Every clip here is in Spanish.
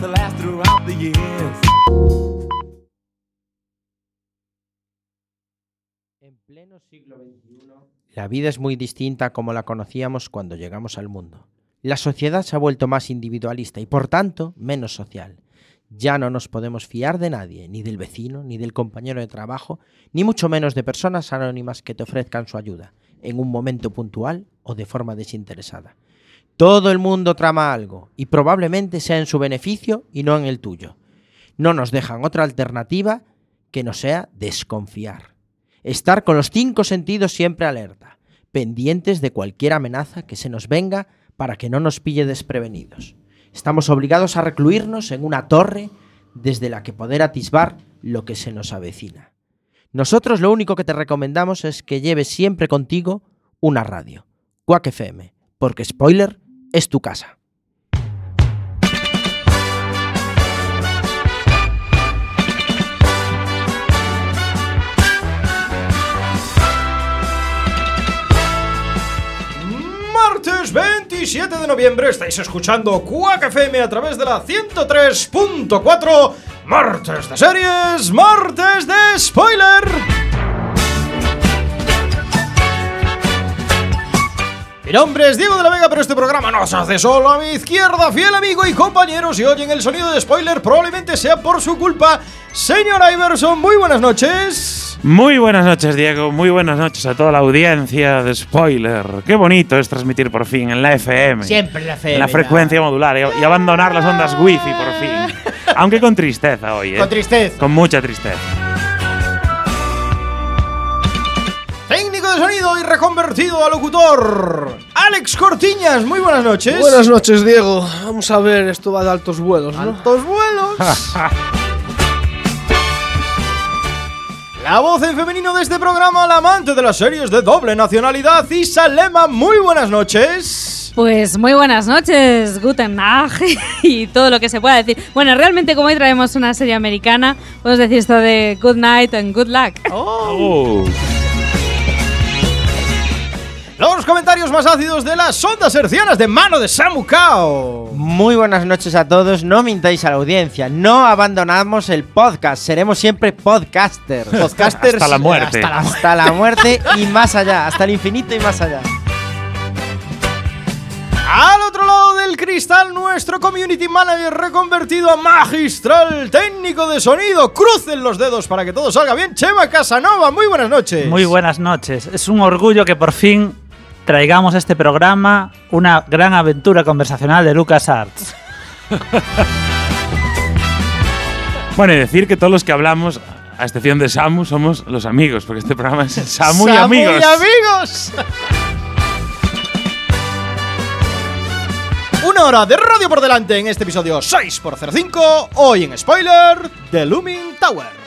to last throughout the years. En pleno siglo XXI, la vida es muy distinta como la conocíamos cuando llegamos al mundo. La sociedad se ha vuelto más individualista y por tanto menos social. Ya no nos podemos fiar de nadie, ni del vecino, ni del compañero de trabajo, ni mucho menos de personas anónimas que te ofrezcan su ayuda, en un momento puntual o de forma desinteresada. Todo el mundo trama algo, y probablemente sea en su beneficio y no en el tuyo. No nos dejan otra alternativa que no sea desconfiar. Estar con los cinco sentidos siempre alerta, pendientes de cualquier amenaza que se nos venga para que no nos pille desprevenidos. Estamos obligados a recluirnos en una torre desde la que poder atisbar lo que se nos avecina. Nosotros lo único que te recomendamos es que lleves siempre contigo una radio, Quack FM, porque spoiler, es tu casa. Martes 27 de noviembre estáis escuchando Quack FM a través de la 103.4 Martes de series, martes de spoiler. Mi nombre es Diego de la Vega, pero este programa no se hace solo a mi izquierda, fiel amigo y compañero. Si oyen el sonido de spoiler, probablemente sea por su culpa. Señor Iverson, muy buenas noches. Muy buenas noches, Diego. Muy buenas noches a toda la audiencia de Spoiler. Qué bonito es transmitir por fin en la FM. Siempre la fe. En la frecuencia modular y, y abandonar las ondas wifi por fin. Aunque con tristeza hoy, ¿eh? Con tristeza. Con mucha tristeza. Técnico de sonido y reconvertido a locutor. Alex Cortiñas, muy buenas noches. Buenas noches, Diego. Vamos a ver, esto va de altos vuelos, ¿no? Altos vuelos. La voz en femenino de este programa, la amante de las series de doble nacionalidad, Isalema, muy buenas noches. Pues muy buenas noches, Guten Nacht y todo lo que se pueda decir. Bueno, realmente como hoy traemos una serie americana, podemos decir esto de Good Night and Good Luck. Oh. Los comentarios más ácidos de las ondas hercianas de mano de Samu Kao. Muy buenas noches a todos, no mintáis a la audiencia, no abandonamos el podcast, seremos siempre podcasters. Podcasters Hasta la muerte. hasta la muerte. Hasta la muerte y más allá, hasta el infinito y más allá. Al otro lado del cristal, nuestro community manager reconvertido a magistral técnico de sonido. Crucen los dedos para que todo salga bien. Chema Casanova, muy buenas noches. Muy buenas noches. Es un orgullo que por fin traigamos a este programa una gran aventura conversacional de Lucas Arts. Bueno, y decir que todos los que hablamos, a excepción de Samu, somos los amigos, porque este programa es Samu, y Samu amigos. y amigos. Una hora de radio por delante en este episodio 6x05. Hoy en spoiler, The Looming Tower.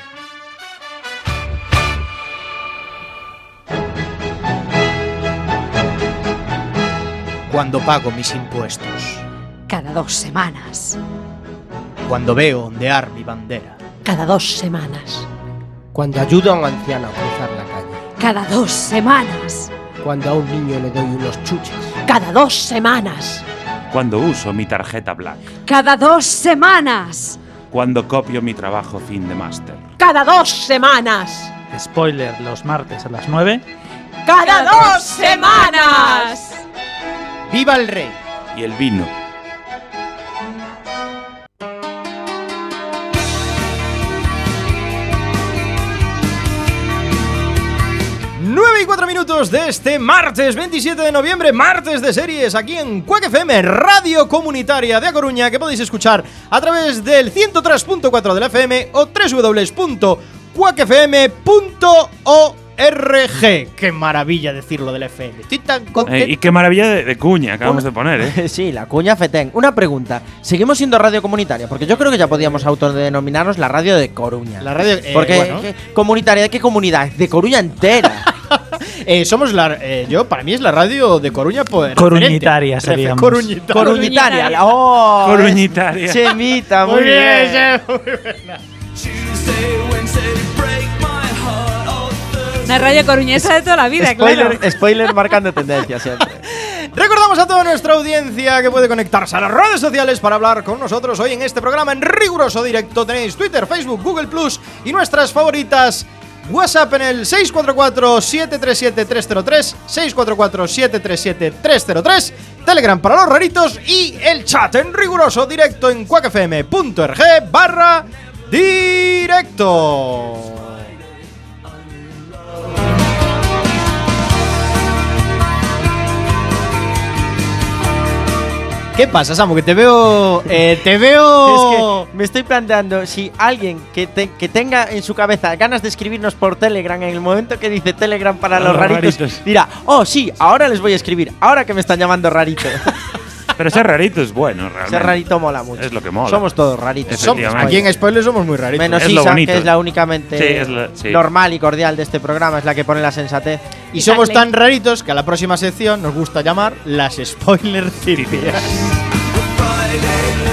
Cuando pago mis impuestos. Cada dos semanas. Cuando veo ondear mi bandera. Cada dos semanas. Cuando ayudo a un anciano a cruzar la calle, Cada dos semanas. cuando a un niño le doy unos chuches, Cada dos semanas. Cuando uso mi tarjeta Black. Cada dos semanas. Cuando copio mi trabajo fin de máster. Cada dos semanas. Spoiler los martes a las 9. Cada dos semanas. ¡Viva el rey! Y el vino. Minutos de este martes 27 de noviembre, martes de series, aquí en Quack FM, Radio Comunitaria de A Coruña, que podéis escuchar a través del 103.4 de la FM o www.quackfm.org. ¡Qué maravilla decirlo del FM! Estoy tan Eh, y qué maravilla de, de cuña acabamos de poner, ¿eh? Sí, la cuña Fetén. Una pregunta. ¿Seguimos siendo radio comunitaria? Porque yo creo que ya podíamos autodenominarnos la radio de Coruña. La radio. eh, Porque bueno, ¿qué comunitaria, ¿de qué comunidad? De Coruña entera. eh, somos la. eh, yo, para mí es la radio de Coruña. Pues, Coruñitaria seríamos. Coruñitaria. Coruñitaria. ¡Oh! Coruñitaria. Chemita, muy, Muy bien, bien. Muy buena. Una radio coruñesa de toda la vida, Spoiler, claro. spoiler marcando tendencia siempre. Recordamos a toda nuestra audiencia que puede conectarse a las redes sociales para hablar con nosotros hoy en este programa en riguroso directo. Tenéis Twitter, Facebook, Google Plus y nuestras favoritas. WhatsApp en el 644-737-303, 644-737-303, Telegram para los raritos y el chat en riguroso directo en cuacfm.org barra directo. ¿Qué pasa, Samu? Que te veo. eh, te veo. Es que me estoy planteando si alguien que, te- que tenga en su cabeza ganas de escribirnos por Telegram en el momento que dice Telegram para los Los raritos, raritos. dirá, oh sí, ahora les voy a escribir, ahora que me están llamando rarito. Pero ser rarito es bueno, realmente. Ser rarito mola mucho. Es lo que mola. Somos todos raritos. Somos- aquí en Spoiler somos muy raritos. Menos Es Isa, que es la únicamente Sí, es la- sí. normal y cordial de este programa, es la que pone la sensatez. Y somos tan raritos que a la próxima sección nos gusta llamar las spoiler tirias.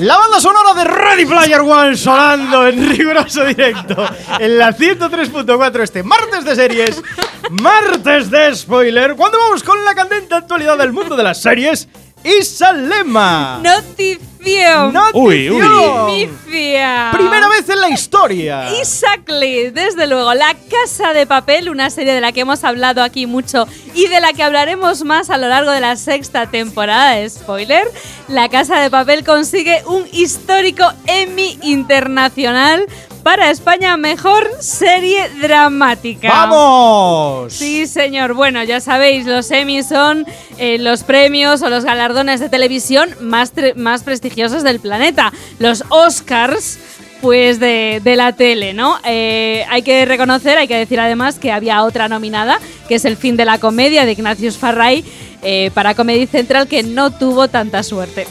La banda sonora de Ready Player One sonando en riguroso directo en la 103.4 este martes de series, martes de spoiler, cuando vamos con la candente actualidad del mundo de las series y Salema. Notición. Uy, uy. Primicia. Primera vez en la historia. Exactly, desde luego. La Casa de Papel, una serie de la que hemos hablado aquí mucho y de la que hablaremos más a lo largo de la sexta temporada de Spoiler. La Casa de Papel consigue un histórico Emmy internacional para España Mejor Serie Dramática. ¡Vamos! Sí, señor. Bueno, ya sabéis, los Emmy son eh, los premios o los galardones de televisión más, más prestigiosos del planeta. Los Oscars, pues de, de la tele, ¿no? Eh, hay que reconocer, hay que decir además que había otra nominada, que es El fin de la comedia de Ignatius Farray, eh, para Comedy Central, que no tuvo tanta suerte.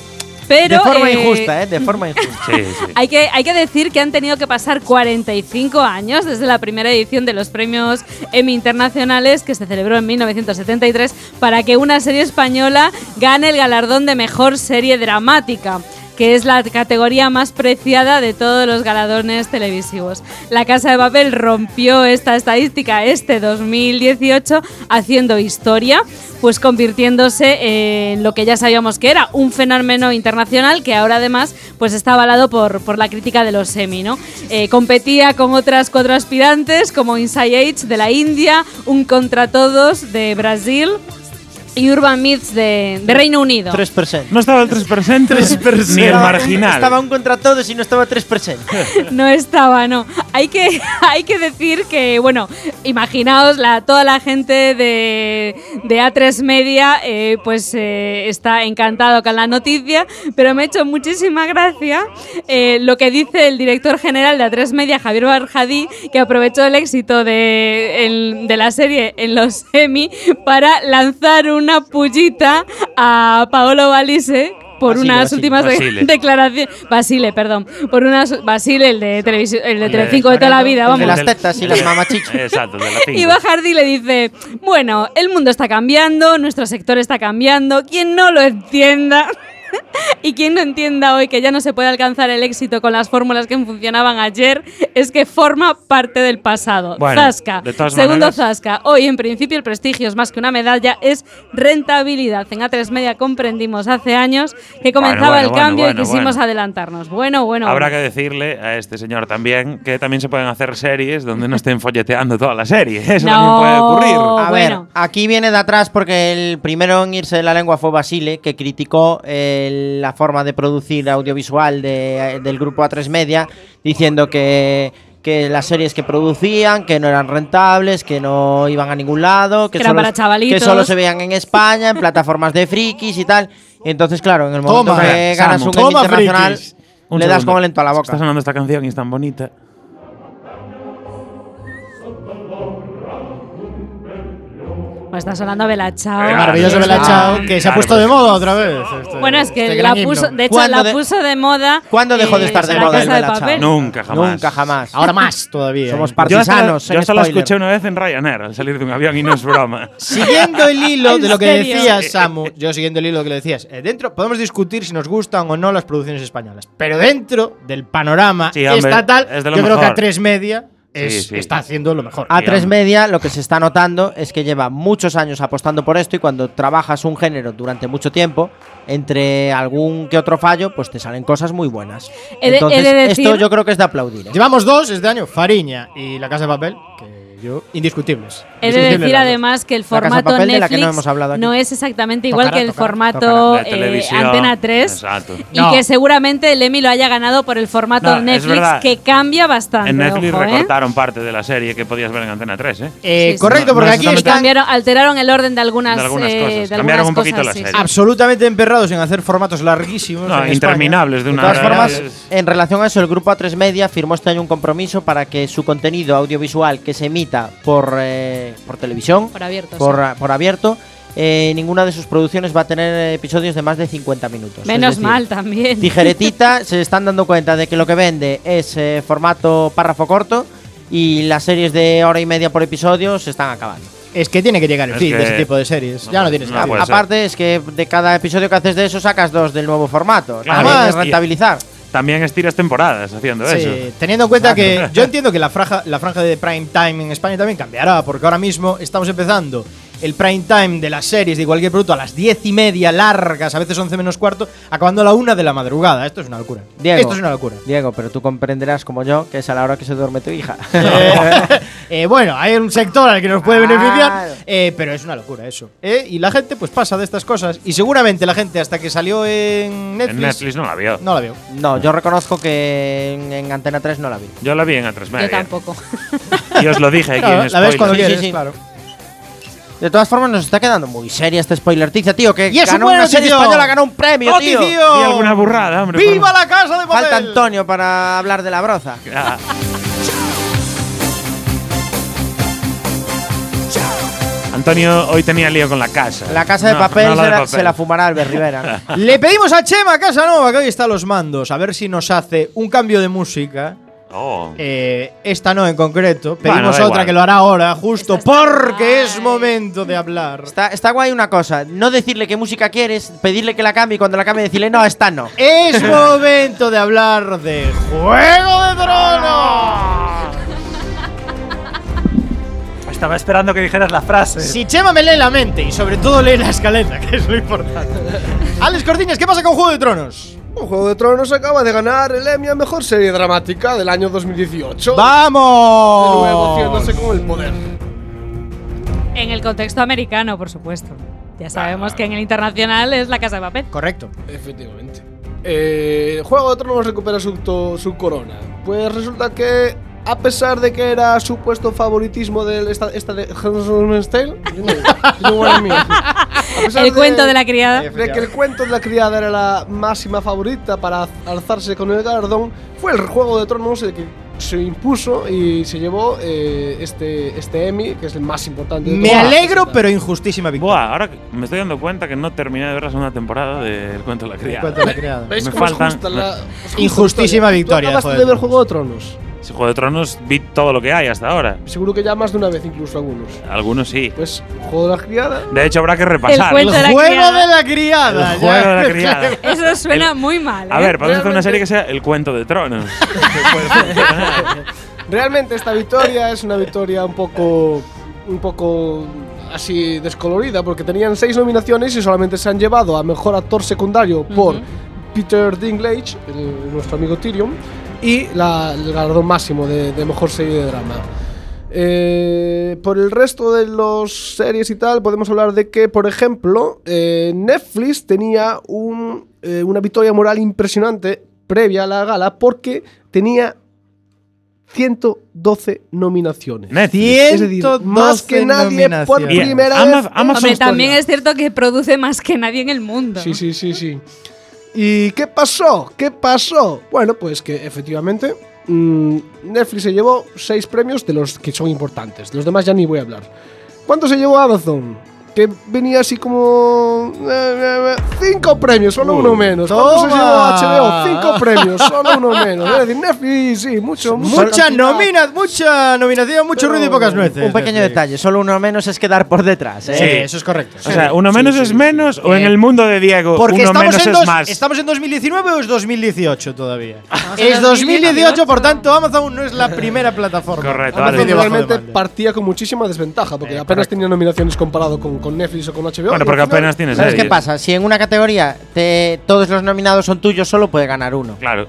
Pero, de forma eh, injusta, ¿eh? De forma injusta. Sí, sí. hay que, hay que decir que han tenido que pasar 45 años desde la primera edición de los premios Emmy Internacionales, que se celebró en 1973, para que una serie española gane el galardón de mejor serie dramática que es la categoría más preciada de todos los galardones televisivos. La Casa de Papel rompió esta estadística este 2018 haciendo historia, pues convirtiéndose en lo que ya sabíamos que era, un fenómeno internacional que ahora además pues está avalado por, por la crítica de los semi, ¿no? Eh, competía con otras cuatro aspirantes como Inside Age de la India, Un contra todos de Brasil y Urban Myths de, de Reino Unido. 3%. No estaba el 3%, ni el marginal. Estaba un contra todos y no estaba 3%. No estaba, no. Hay que, hay que decir que, bueno, imaginaos la, toda la gente de, de A3 Media, eh, pues eh, está encantado con la noticia, pero me ha hecho muchísima gracia eh, lo que dice el director general de A3 Media, Javier Barjadí, que aprovechó el éxito de, el- de la serie en los Emmy para lanzar una pullita a Paolo Valise por Basile, unas Basile, últimas Basile. declaraciones. Basile, perdón. Por unas. Basile, el de televisión, el de El de Telecinco de toda la vida, vamos. de las tetas y las mamachichas. Exacto, de la Y Bajardi le dice, bueno, el mundo está cambiando, nuestro sector está cambiando, quien no lo entienda y quien no entienda hoy que ya no se puede alcanzar el éxito con las fórmulas que funcionaban ayer, es que forma parte del pasado. Bueno, Zasca. de todas Segundo maneras- Zasca. Hoy en principio el prestigio es más que una medalla, es rentabilidad. En A3 Media comprendimos hace años que comenzaba bueno, el cambio bueno, y quisimos bueno. adelantarnos. Bueno, bueno. Habrá que decirle a este señor también que también se pueden hacer series donde no estén folleteando toda la serie. Eso No. también puede ocurrir. A bueno. ver, aquí viene de atrás porque el primero en irse de la lengua fue Basile, que criticó eh, la forma de producir audiovisual de- del grupo A3 Media, diciendo que, que las series que producían, que no eran rentables, que no iban a ningún lado, que, Que solo, para chavalitos. que solo se veían en España, en plataformas de frikis y tal. Entonces, claro, en el momento Toma, que Samu, ganas un toma, Emmy internacional, frikis. Un le das segundo. como lento a la Está boca. sonando esta canción y es tan bonita. Bueno, estás hablando de Bella Ciao. Qué Ah, maravilloso Bella sí. Ciao, que se ha puesto pues. de moda otra vez. este- Bueno, es que este la puso, de hecho, ¿Cuándo la puso de moda. ¿Cuándo dejó de eh, estar de moda el Bella? Papel. Nunca, jamás. Nunca, jamás. Ahora más todavía. Somos ¿eh? Partisanos. yo spoiler. escuché una vez en Ryanair al salir de un avión y no es broma. Siguiendo el hilo ¿En de lo que decías, Samu, yo siguiendo el hilo de lo que le decías, eh, dentro podemos discutir si nos gustan o no las producciones españolas, pero dentro del panorama Sí, hombre, estatal, es de yo creo que mejor. A3 Media es- Sí, sí. está haciendo lo mejor. A3 Digamos. Media lo que se está notando es que lleva muchos años apostando por esto y cuando trabajas un género durante mucho tiempo, entre algún que otro fallo, pues te salen cosas muy buenas. He de- he Entonces, esto yo creo que es de aplaudir. ¿eh? Llevamos dos este año, Fariña y La Casa de Papel, que yo, indiscutibles. He de decir además que el de formato de que Netflix no es exactamente igual Tocará, que el tocará, formato De eh, televisión. Antena 3 Exacto. y No. que seguramente el Emmy lo haya ganado por el formato No, Netflix que cambia bastante. En Netflix ojo, ¿eh? recortaron parte de la serie que podías ver en Antena 3, ¿eh? Eh, Sí, correcto, porque no aquí están Cambiaron, alteraron el orden de algunas, De algunas eh, cosas. de Cambiaron un algunas poquito cosas, la serie. sí. absolutamente emperrados en hacer formatos larguísimos. No, en interminables de De una todas formas, en relación a eso, el grupo A3 Media firmó este año un compromiso para que su contenido audiovisual que se emita por, eh, por televisión, Por abierto. por, sí. por abierto, eh, ninguna de sus producciones va a tener episodios de más de 50 minutos. Menos decir, mal también. Tijeretita se están dando cuenta de que lo que vende es eh, formato párrafo corto y las series de hora y media por episodio se están acabando. Es que tiene que llegar el Es fin de ese tipo de series. no ya no tienes no ser. Aparte es que de cada episodio que haces de eso sacas dos del nuevo formato. Claro. Además, es rentabilizar. También estiras temporadas haciendo Sí, eso. teniendo en cuenta que yo entiendo que la franja, la franja de prime time en España también cambiará, porque ahora mismo estamos empezando el prime time de las series de cualquier producto a las diez y media largas, a veces 11 menos cuarto, acabando a la una de la madrugada. Esto es una locura. Diego. Esto es una locura. Diego, pero tú comprenderás como yo que es a la hora que se duerme tu hija. Eh, eh, bueno, hay un sector al que nos puede beneficiar, eh, pero es una locura eso. ¿eh? Y la gente pues pasa de estas cosas. Y seguramente la gente hasta que salió en Netflix, En Netflix no la vio. no la vio. no, yo reconozco que en, en Antena 3 no la vi. Yo la vi en A3 Yo Media. tampoco. Y os lo dije aquí Claro, en la ves cuando spoiler. Sí, quieres, sí, sí. claro. De todas formas, nos está quedando muy seria esta spoiler tiza, tío. Que Y es ganó una serie española, ganó un premio, tío. ¡Notición! Di alguna burrada, hombre. por- ¡Viva la casa de papel! Falta Antonio para hablar de la broza. Ah. Antonio hoy tenía lío con la casa. La casa de No, papel, no la se, de la, papel. se la fumará Albert Rivera. Le pedimos a Chema Casanova, que hoy está a los mandos, a ver si nos hace un cambio de música. Oh. Eh, esta no en concreto. Pedimos Bueno, otra igual. que lo hará ahora, justo Esta porque es momento de hablar. Está, está guay una cosa, no decirle qué música quieres, pedirle que la cambie y cuando la cambie decirle, no, esta no. Es momento de hablar de Juego de Tronos. Estaba esperando que dijeras la frase. Si Chema me lee la mente y sobre todo lee la escaleta, que es lo importante. Alex Cortiñas, ¿qué pasa con Juego de Tronos? Un Juego de Tronos acaba de ganar el Emmy a Mejor Serie Dramática del año 2018. De ¡Vamos! nuevo haciéndose con el poder. En el contexto americano, por supuesto. Ya sabemos que en el internacional es la casa de papel. Correcto. Efectivamente. Eh, Juego de Tronos recupera su, su corona. Pues resulta que, a pesar de que era supuesto favoritismo del esta, esta de Handmaid's Tale, El cuento de la criada. de que el cuento de la criada era la máxima favorita para alzarse con el galardón, fue el Juego de Tronos el que se impuso y se llevó eh, este, este Emmy, que es el más importante. de Me todas. alegro, pero injustísima victoria. Buah, ahora me estoy dando cuenta que no terminé de ver la segunda temporada del cuento de la criada. Cuento de la criada. ¿Veis Me cómo es faltan- justa la- es justa Injustísima victoria ¿Tú de acabaste Juego de de ver Tronos. Juego de Tronos? Si Juego de Tronos vi todo lo que hay hasta ahora. Seguro que ya más de una vez, incluso algunos. Algunos sí. Pues Juego de la Criada. De hecho, habrá que repasar. de la Juego criada. de la criada. El juego de la criada. Eso suena muy mal. ¿eh? A ver, podemos hacer una serie que sea El cuento de Tronos. Realmente esta victoria es una victoria un poco. un poco así descolorida, porque tenían seis nominaciones y solamente se han llevado a mejor actor secundario por Ujú. Peter Dinklage, el- nuestro amigo Tyrion, y la- el galardón máximo de, de mejor serie de drama. Eh, por el resto de los series y tal, podemos hablar de que, por ejemplo, eh, Netflix tenía un, eh, una victoria moral impresionante previa a la gala porque tenía 112 nominaciones. Netflix. Es decir, más que 112 nadie por primera vez. Amazon Hombre, también es cierto que produce más que nadie en el mundo. Sí, sí, sí, sí. ¿Y qué pasó? ¿Qué pasó? Bueno, pues que efectivamente mm, Netflix se llevó seis premios de los que son importantes. De los demás ya ni voy a hablar. ¿Cuánto se llevó Amazon? Que venía así como. eh, eh, eh, cinco premios, solo uno menos. ¿Cuánto se toma. llevó HBO? Cinco premios, solo uno menos. Es decir, Netflix, sí, mucho, mucha Mucha, nomina, mucha nominación, mucho Pero ruido y pocas nueces. Un pequeño Netflix. detalle, solo uno menos es quedar por detrás. ¿eh? Sí, eso es correcto. O sea, uno menos es menos o en el mundo de Diego Porque uno estamos menos en, es dos- más. ¿Estamos en 2019 o es 2018 todavía? en es 2018, 2018. por tanto, Amazon no es la primera plataforma. Correcto, Amazon realmente partía con muchísima desventaja porque Eh, apenas correcto. tenía nominaciones comparado con, con Netflix o con HBO. Bueno, porque apenas tienes ¿Sabes qué pasa? Si en una categoría te- todos los nominados son tuyos, solo puede ganar uno. Claro.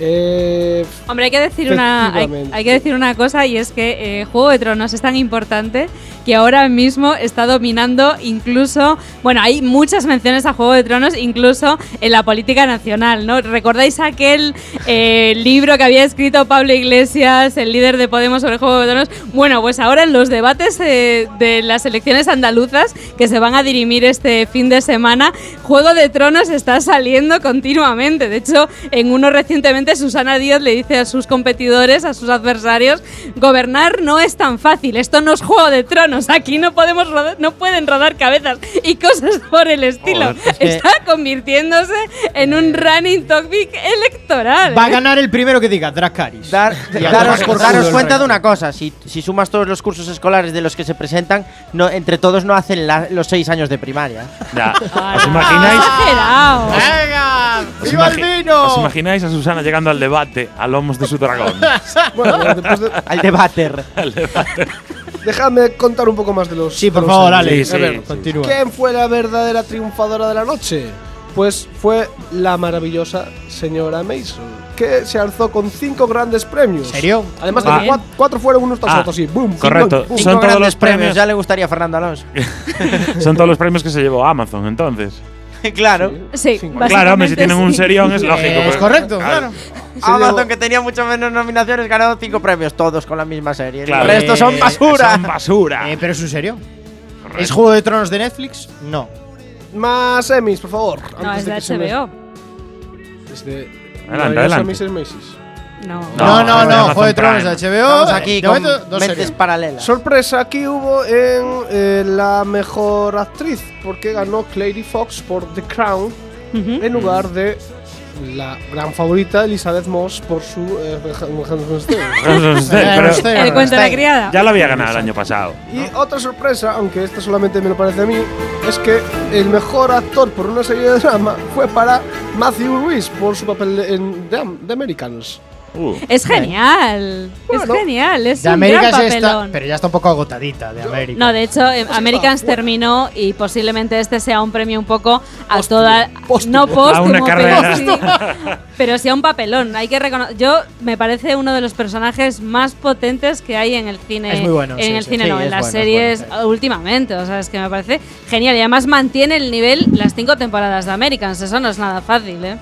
Eh, Hombre, hay que decir una, hay, hay que decir una cosa y es que eh, Juego de Tronos es tan importante que ahora mismo está dominando incluso, bueno, hay muchas menciones a Juego de Tronos incluso en la política nacional, ¿no? ¿Recordáis aquel eh, libro que había escrito Pablo Iglesias, el líder de Podemos sobre Juego de Tronos? Bueno, pues ahora en los debates eh, de las elecciones andaluzas que se van a dirimir este fin de semana, Juego de Tronos está saliendo continuamente. De hecho, en uno recientemente Susana Díaz le dice a sus competidores, a sus adversarios, gobernar no es tan fácil, esto no es Juego de Tronos, aquí no podemos rodar- no pueden rodar cabezas y cosas por el estilo. Joder, es que- Está convirtiéndose en un running topic electoral. Va a ¿eh? ganar el primero que diga, Dracaris. Dar- daros por daros cuenta de una cosa, si, si sumas todos los cursos escolares de los que se presentan, no, entre todos no hacen la- los seis años de primaria. Ya. ¿Os imagináis? ¡Venga! ¿Os, ¡Viva el vino! ¿Os imagináis a Susana llegando al debate a lomos de su dragón? bueno, después de- Al debater. dejadme contar un poco más de los. Sí, por de favor. Alex. Sí, a ver, sí, continúa. ¿Quién fue la verdadera triunfadora de la noche? Pues fue la maravillosa señora Mason, que se alzó con cinco grandes premios. ¿En serio? Además de Ah. que cuat- cuatro, fueron unos tras Ah, otros, sí. Boom, correcto. boom, Cinco Son todos los premios. Ya le gustaría a Fernando Alonso. Son todos los premios que se llevó Amazon, entonces. claro. Sí, Claro, hombre, si tienen un serión es lógico. Es pero- correcto, claro. Amazon, que tenía mucho menos nominaciones, ganó cinco premios, todos con la misma serie. Claro. El resto son Eh, basura. Son basura. Eh, pero es un serio. ¿Es Juego de Tronos de Netflix? No. Más Emmys, por favor. No, antes es de HBO. Es de. Adelante, adelante. Emmys No. No, no, no. Amazon Juego de Tronos de Prime. HBO. Estamos aquí de con momento, dos mentes series. paralelas. Sorpresa aquí hubo en eh, la mejor actriz, porque ganó Clary Fox por The Crown Ujú. en lugar de la gran favorita Elizabeth Moss por su. eh, Pero El cuento de la criada. ya lo había ganado el año pasado. Y otra sorpresa, aunque esta solamente me lo parece a mí, es que el mejor actor por una serie de drama fue para Matthew Ruiz por su papel en The, The Americans. Uh. Es genial. Bueno. es genial. Es De un América gran papelón. pero ya está un poco agotadita de América. No, de hecho, eh, Americans fuera. terminó y posiblemente este sea un premio un poco a toda. No una pero carrera. sí, pero sí a un papelón. Hay que reconocer. Yo me parece uno de los personajes más potentes que hay en el cine. Es muy bueno, En sí, el sí. cine, Sí, no, en las bueno, es series bueno, últimamente. O sea, es que me parece genial. Y además mantiene el nivel las cinco temporadas de Americans. Eso no es nada fácil, ¿eh?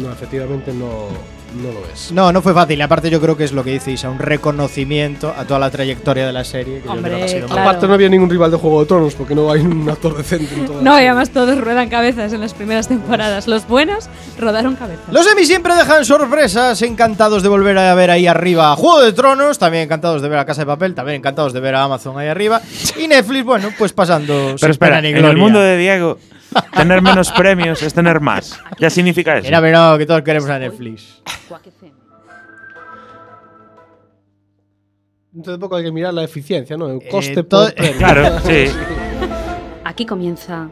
No, efectivamente no, no lo es. No, no fue fácil. Aparte, yo creo que es lo que dice Isa, un reconocimiento a toda la trayectoria de la serie. Que yo Hombre, creo que ha sido claro. Aparte, no había ningún rival de Juego de Tronos porque no hay un actor decente en toda No, y además todos ruedan cabezas en las primeras temporadas. Los buenos rodaron cabezas. Los Emmy siempre dejan sorpresas, encantados de volver a ver ahí arriba a Juego de Tronos, también encantados de ver a Casa de Papel, también encantados de ver a Amazon ahí arriba. Y Netflix, bueno, pues pasando. Pero espera, en el mundo de Diego, tener menos premios es tener más. Ya significa eso. Mira, pero que todos queremos a Netflix. De poco hay que mirar la eficiencia, ¿no? El Eh, coste todo- por premio. Claro, sí. Aquí comienza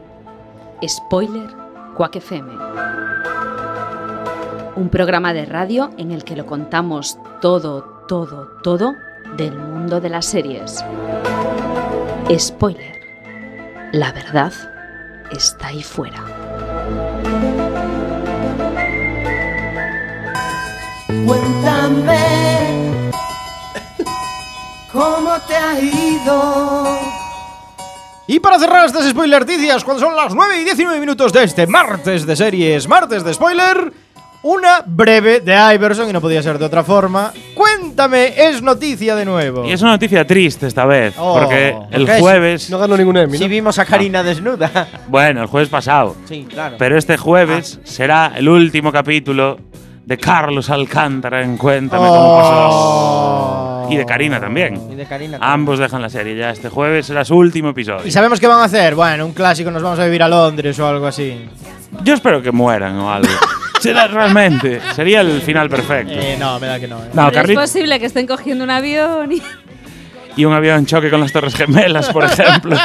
Spoiler Quack FM. Un programa de radio en el que lo contamos todo, todo, todo del mundo de las series. Spoiler. La verdad está ahí fuera. Cuéntame cómo te ha ido. Y para cerrar estas spoilerticias, cuando son las 9 y 19 minutos de este martes de series, martes de spoiler, una breve de Iverson, y no podía ser de otra forma. Cuéntame, es noticia de nuevo. Y es una noticia triste esta vez, Oh, porque el jueves, No ganó ningún Emmy, Si ¿no? vimos a Karina desnuda. bueno, el jueves pasado, sí, claro. pero este jueves será el último capítulo de Carlos Alcántara en Cuéntame cómo pasó. Oh. Y de Karina también. Y de Karina también. Ambos dejan la serie ya este jueves, será su último episodio. ¿Y sabemos qué van a hacer? Bueno, un clásico, nos vamos a vivir a Londres o algo así. Yo espero que mueran o algo. Será realmente, sería el final perfecto. Eh, no, me da que no. eh. No, Pero es posible que estén cogiendo un avión y. y un avión choque con las Torres Gemelas, por ejemplo.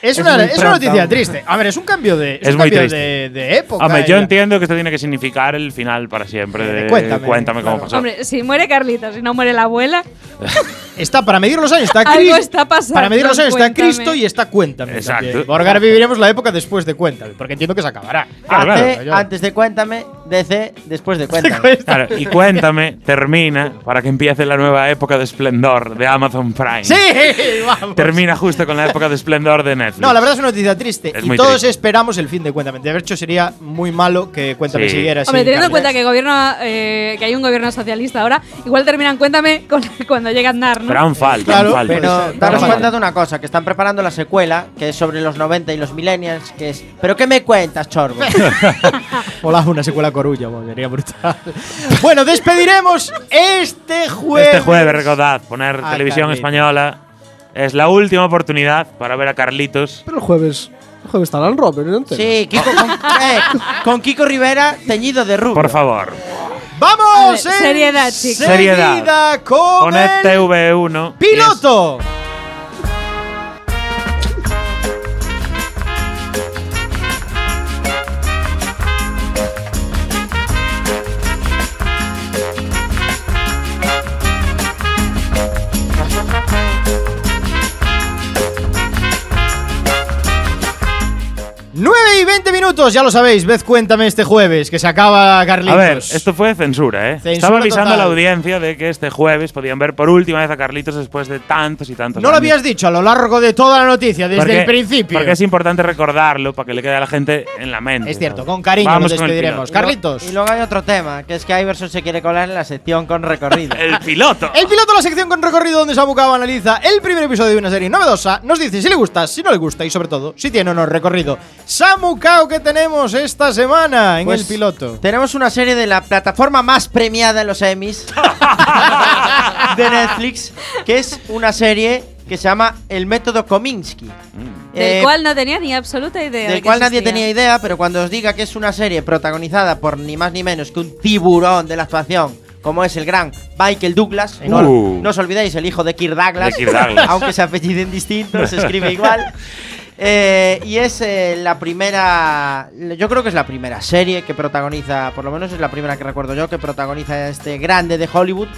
Es, Es una, es una noticia triste. A ver, es un cambio de, es Es un muy cambio triste. de, de época. Hombre, yo la- entiendo que esto tiene que significar el final para siempre de cuéntame, Cuéntame cómo claro. pasó. Hombre, si muere Carlitos y no muere la abuela, Está para medir los años, está Algo Cristo. está pasando, Para medir los años está cuéntame. Cristo y está Cuéntame. Exacto. Porque ahora viviremos la época después de Cuéntame, porque entiendo que se acabará. Claro. antes de Cuéntame, DC, después de Cuéntame. Claro, y Cuéntame termina para que empiece la nueva época de esplendor de Amazon Prime. ¡Sí! ¡Vamos! Termina justo con la época de esplendor de Netflix. No, la verdad es una noticia triste. Es y todos triste. esperamos el fin de Cuéntame. De hecho, sería muy malo que Cuéntame Sí. siguiera así. hombre, teniendo en cuenta que gobierno, eh, que hay un gobierno socialista ahora, igual terminan cuéntame con- cuando llega Aznar, ¿no? Pero aún falta, Claro, aún falta. Pero daros cuenta de una cosa, que están preparando la secuela, que es sobre los 90 y los millennials, que es ¿Pero qué me cuentas, chorbo? Hola, una secuela corulla, bo, sería brutal. bueno, despediremos este jueves. Este jueves, recordad, poner Ah, televisión Carlitos. española es la última oportunidad para ver a Carlitos. Pero el jueves. El jueves estará en Robert, ¿no? Sí, Kiko con, eh, con Kiko Rivera teñido de rubio. Por favor, ¡Vamos! A ver, en seriedad, chicos. Seriedad. seguida con poned el TV1. y es- piloto. Nueve y 20 minutos, ya lo sabéis. Ved, cuéntame este jueves, que se acaba Carlitos. A ver, esto fue censura, ¿eh? Censura Estaba avisando total. a la audiencia de que este jueves podían ver por última vez a Carlitos después de tantos y tantos No lo habías dicho a lo largo de toda la noticia, desde Porque- el principio. Porque es importante recordarlo para que le quede a la gente en la mente. Es cierto, ¿sabes? con cariño Vamos nos despediremos. Carlitos. Y luego hay otro tema, que es que Iverson se quiere colar en la sección con recorrido. El piloto. El piloto de la sección con recorrido donde Samu Cao analiza el primer episodio de una serie novedosa, nos dice si le gusta, si no le gusta y sobre todo si tiene o no recorrido. Samu Cao, ¿qué tenemos esta semana en Pues, el piloto? Tenemos una serie de la plataforma más premiada en los Emmys de Netflix, que es una serie que se llama El método Kominsky. Del Eh, cual no tenía ni absoluta idea. de del que cual nadie existía. tenía idea, pero cuando os diga que es una serie protagonizada por ni más ni menos que un tiburón de la actuación, como es el gran Michael Douglas, y no, Uh. no os olvidéis, el hijo de Kirk Douglas, De Kirk Douglas. aunque se apelliden distintos, se escribe igual. Eh, y es eh, la primera, yo creo que es la primera serie que protagoniza, por lo menos es la primera que recuerdo yo, que protagoniza este grande de Hollywood.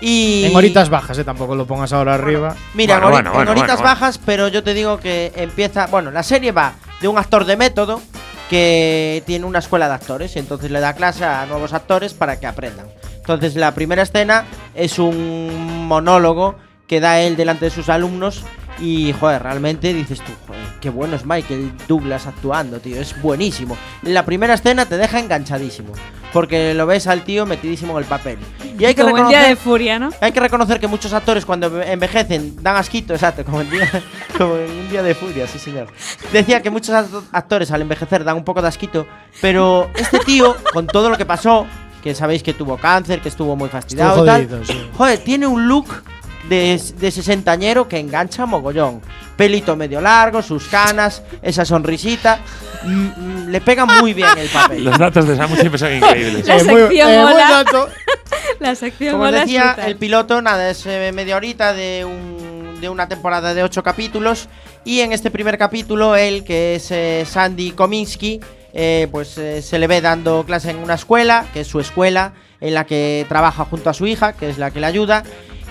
Y En horitas bajas, eh, tampoco lo pongas ahora arriba. Mira, Bueno, en bueno, en bueno, horitas bueno, bueno. bajas, pero yo te digo que empieza. Bueno, la serie va de un actor de método que tiene una escuela de actores y entonces le da clase a nuevos actores para que aprendan. Entonces, la primera escena es un monólogo que da él delante de sus alumnos y, joder, realmente dices tú, joder, qué bueno es Michael Douglas actuando, tío, es buenísimo. La primera escena te deja enganchadísimo, porque lo ves al tío metidísimo en el papel. Y hay que Como en día reconocer- de furia, ¿no? hay que reconocer que muchos actores cuando envejecen dan asquito, exacto, como, en día- como en un día de furia, sí señor. Decía que muchos act- actores al envejecer dan un poco de asquito, pero este tío, con todo lo que pasó, que sabéis que tuvo cáncer, que estuvo muy fastidiado Estuvo y tal, sí. joder, tiene un look de, de sesentañero que engancha mogollón. Pelito medio largo, sus canas, esa sonrisita, mm, mm, le pega muy bien el papel. Los datos de Samu siempre son increíbles. La Eh, sección eh, mola. dato. La sección Como mola decía, el piloto, nada, es eh, media horita de, un- de una temporada de ocho capítulos. Y en este primer capítulo, él, que es eh, Sandy Kominsky, eh, pues eh, se le ve dando clase en una escuela, que es su escuela, en la que trabaja junto a su hija, que es la que le ayuda.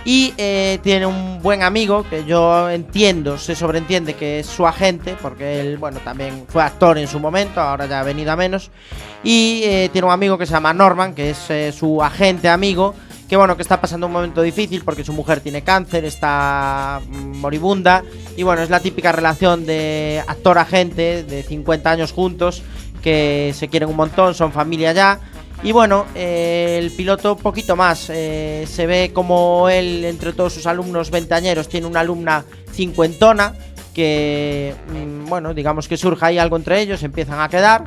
Y eh, tiene un buen amigo que yo entiendo, se sobreentiende que es su agente, porque él, bueno, también fue actor en su momento, ahora ya ha venido a menos. Y eh, tiene un amigo que se llama Norman, que es eh, su agente amigo, que bueno, que está pasando un momento difícil porque su mujer tiene cáncer, está mm, moribunda. Y bueno, es la típica relación de actor-agente, de 50 años juntos, que se quieren un montón, son familia ya. Y bueno, eh, el piloto poquito más. eh, se ve como él, entre todos sus alumnos veinteañeros, tiene una alumna cincuentona que, mm, bueno, digamos que surja ahí algo entre ellos, empiezan a quedar.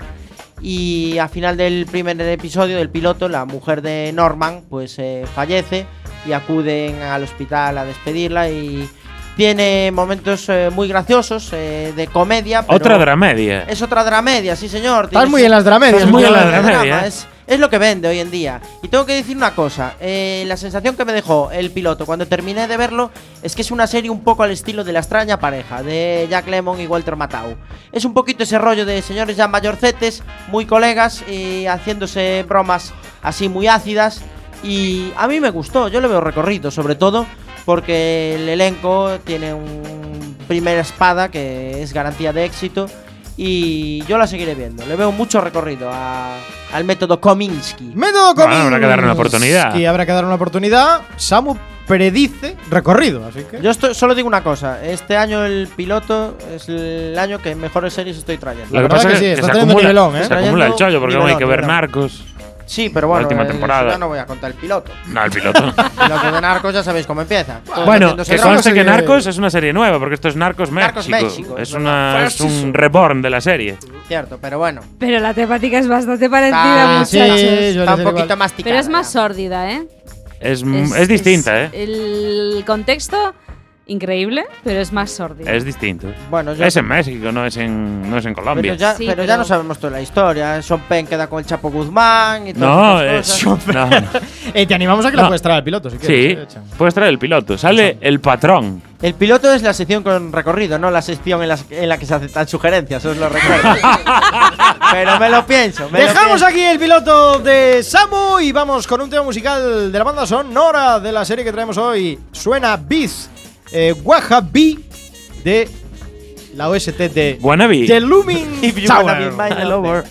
Y al final del primer episodio del piloto, la mujer de Norman, pues eh, fallece y acuden al hospital a despedirla y tiene momentos eh, muy graciosos eh, de comedia. pero Otra dramedia. Es otra dramedia, sí señor. Estás muy en las dramedias. Estás muy en las dramedia. Es, lo que vende hoy en día. Y tengo que decir una cosa. eh, la sensación que me dejó el piloto cuando terminé de verlo es que es una serie un poco al estilo de La extraña pareja, de Jack Lemmon y Walter Matthau. Es un poquito ese rollo de señores ya mayorcetes, muy colegas, y haciéndose bromas así muy ácidas. Y a mí me gustó, yo le veo recorrido, sobre todo porque el elenco tiene un primera espada que es garantía de éxito y yo la seguiré viendo. Le veo mucho recorrido a- al método Kominsky. Método Bueno, Kominsky. habrá que darle una oportunidad. Y habrá que darle una oportunidad. Samu predice recorrido, así que. Yo estoy- solo digo una cosa, este año el piloto es el año que mejores series estoy trayendo. Lo que pasa que es sí, que, está se teniendo acumula, nivelón, ¿eh? se acumula el chollo porque aún hay que ver Nivelón, Narcos. Sí, pero bueno, última el- temporada. ya no voy a contar el piloto. No, el piloto. El piloto de Narcos ya sabéis cómo empieza. bueno, que conste que Narcos es una serie nueva porque esto es Narcos México. Narcos México, es, es una, es un reborn de la serie. Cierto, pero bueno. Pero la temática es bastante parecida, Ah, sí, muchachos. yo Está un poquito más Pero es más sórdida, ¿eh? Es, es, distinta, ¿eh? El contexto, increíble, pero es más sórdida. Es distinto. Bueno, yo Es en México, no es en, no es en Pero, Colombia. ya, Sí, pero ya pero- no sabemos toda la historia. Sean Penn queda con el Chapo Guzmán y todas No, estas es. cosas. no. Eh, te animamos a que la No. puedes traer al piloto, si Sí, quieres. eh, Chan. puedes traer el piloto. Sale el patrón. El piloto es la sección con recorrido, no la sección en, las- en la que se aceptan sugerencias, os lo recuerdo. pero me lo pienso. me lo Dejamos pienso. aquí el piloto de Samu y vamos con un tema musical de la banda sonora de la serie que traemos hoy. Suena Biz, eh, Wahabi de la OST de Wannabe. The Looming If you Tower. wanna be my lover.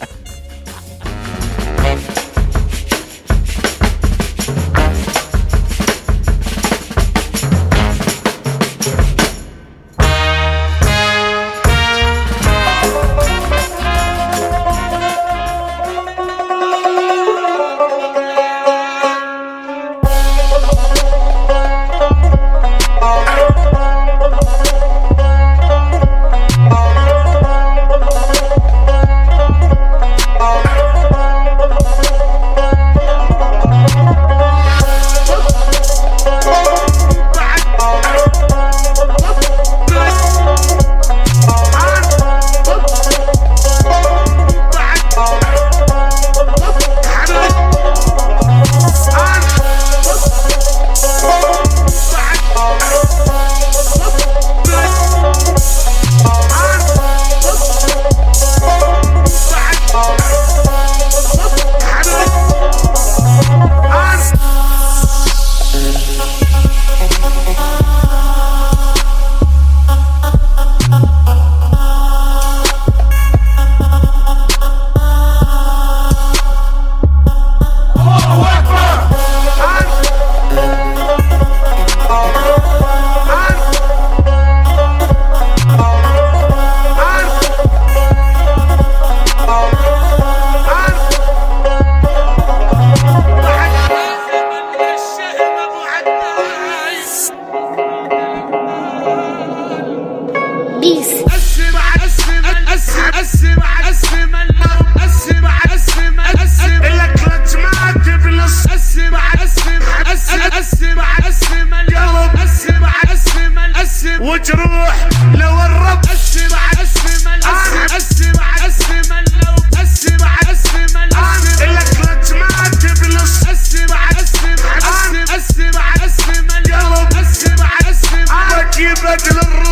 البلد للروح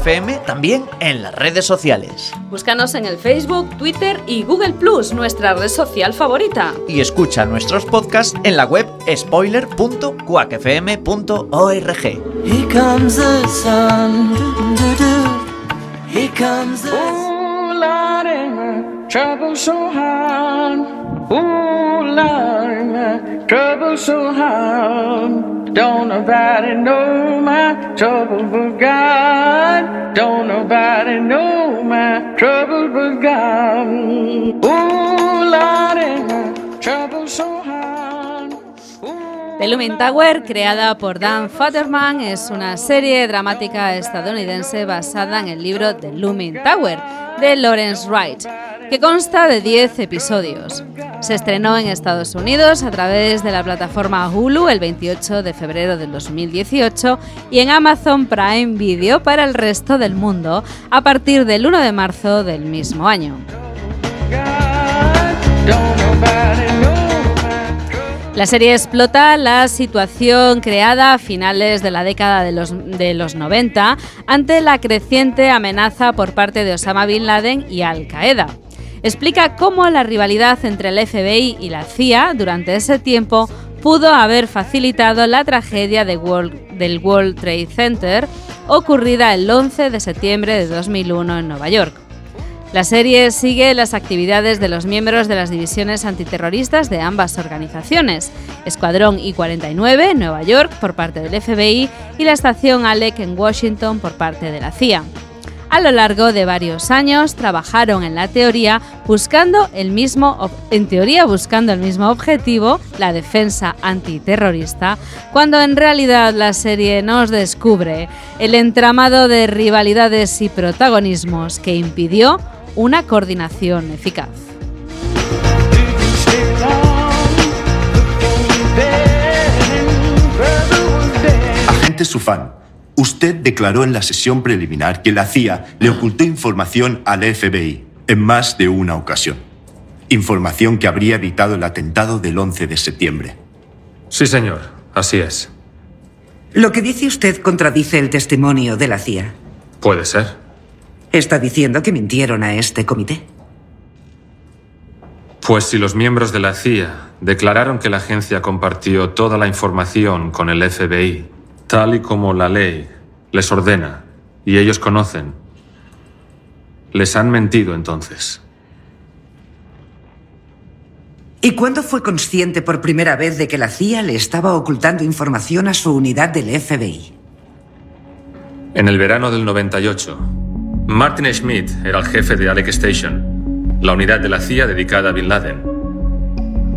FM también en las redes sociales. Búscanos en el Facebook, Twitter y Google Plus, nuestra red social favorita. Y escucha nuestros podcasts en la web spoiler.quackfm.org. Here comes the Ooh, Lord, my trouble's so hard. Don't nobody know my trouble but God. Don't nobody know my trouble but God. Ooh, Lord, my trouble's so hard. The Looming Tower, creada por Dan Futterman, es una serie dramática estadounidense basada en el libro The Looming Tower de Lawrence Wright, que consta de 10 episodios. Se estrenó en Estados Unidos a través de la plataforma Hulu el 28 de febrero del 2018 y en Amazon Prime Video para el resto del mundo a partir del 1 de marzo del mismo año. La serie explota la situación creada a finales de la década de los, de los 90 ante la creciente amenaza por parte de Osama Bin Laden y Al Qaeda. Explica cómo la rivalidad entre el FBI y la CIA durante ese tiempo pudo haber facilitado la tragedia del World Trade Center ocurrida el 11 de septiembre de 2001 en Nueva York. La serie sigue las actividades de los miembros de las divisiones antiterroristas de ambas organizaciones, Escuadrón I-49 en Nueva York por parte del FBI y la estación ALEC en Washington por parte de la CIA. A lo largo de varios años trabajaron en la teoría buscando el mismo en teoría buscando el mismo objetivo, la defensa antiterrorista, cuando en realidad la serie nos descubre el entramado de rivalidades y protagonismos que impidió una coordinación eficaz. Agente Sufan, usted declaró en la sesión preliminar que la CIA le ocultó información al FBI en más de una ocasión. Información que habría evitado el atentado del 11 de septiembre. Sí, señor. Así es. Lo que dice usted contradice el testimonio de la CIA. Puede ser. Está diciendo que mintieron a este comité. Pues si los miembros de la CIA declararon que la agencia compartió toda la información con el FBI, tal y como la ley les ordena, y ellos conocen, les han mentido entonces. ¿Y cuándo fue consciente por primera vez de que la CIA le estaba ocultando información a su unidad del FBI? En el verano del 98, Martin Schmidt era el jefe de Alec Station, la unidad de la CIA dedicada a Bin Laden.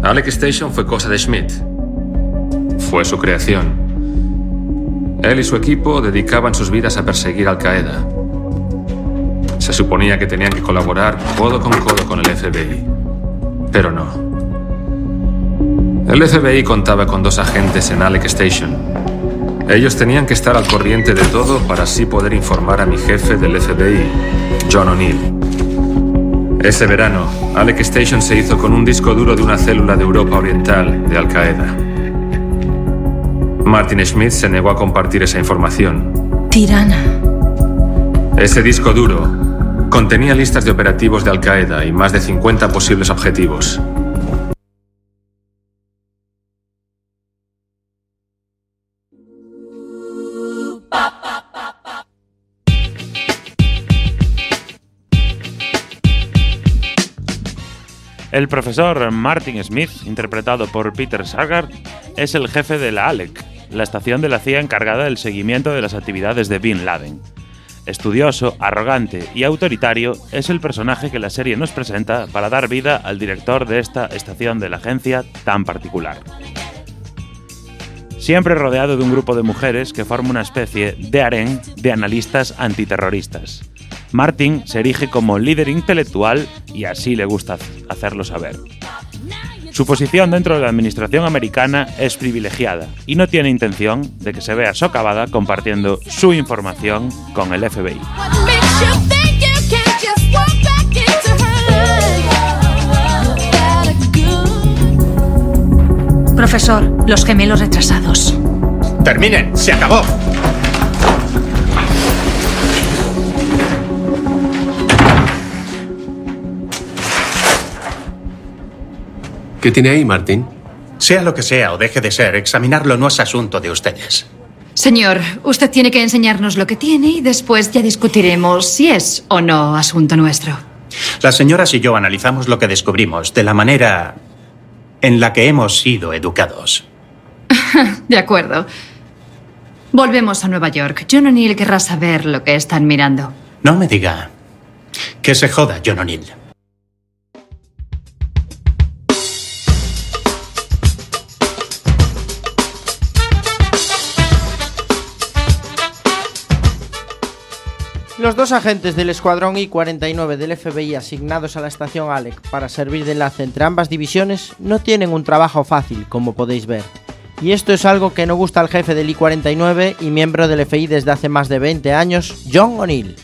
Alec Station fue cosa de Schmidt. Fue su creación. Él y su equipo dedicaban sus vidas a perseguir Al Qaeda. Se suponía que tenían que colaborar codo con codo con el FBI. Pero no. El FBI contaba con dos agentes en Alec Station. Ellos tenían que estar al corriente de todo para así poder informar a mi jefe del FBI, John O'Neill. Ese verano, Alec Station se hizo con un disco duro de una célula de Europa Oriental de Al Qaeda. Martin Schmidt se negó a compartir esa información. Tirana. Ese disco duro contenía listas de operativos de Al Qaeda y más de 50 posibles objetivos. El profesor Martin Smith, interpretado por Peter Saggart, es el jefe de la ALEC, la estación de la CIA encargada del seguimiento de las actividades de Bin Laden. Estudioso, arrogante y autoritario, es el personaje que la serie nos presenta para dar vida al director de esta estación de la agencia tan particular. Siempre rodeado de un grupo de mujeres que forma una especie de harén de analistas antiterroristas. Martin se erige como líder intelectual y así le gusta hacerlo saber. Su posición dentro de la administración americana es privilegiada y no tiene intención de que se vea socavada compartiendo su información con el FBI. Profesor, los gemelos retrasados. Terminen, se acabó. ¿Qué tiene ahí, Martín? Sea lo que sea o deje de ser, examinarlo no es asunto de ustedes. Señor, usted tiene que enseñarnos lo que tiene y después ya discutiremos si es o no asunto nuestro. Las señoras y yo analizamos lo que descubrimos de la manera en la que hemos sido educados. De acuerdo. Volvemos a Nueva York. John O'Neill querrá saber lo que están mirando. No me diga. Que se joda, John O'Neill. Los dos agentes del Escuadrón I-49 del FBI asignados a la estación Alec para servir de enlace entre ambas divisiones no tienen un trabajo fácil, como podéis ver. Y esto es algo que no gusta al jefe del I-49 y miembro del FBI desde hace más de 20 años, John O'Neill.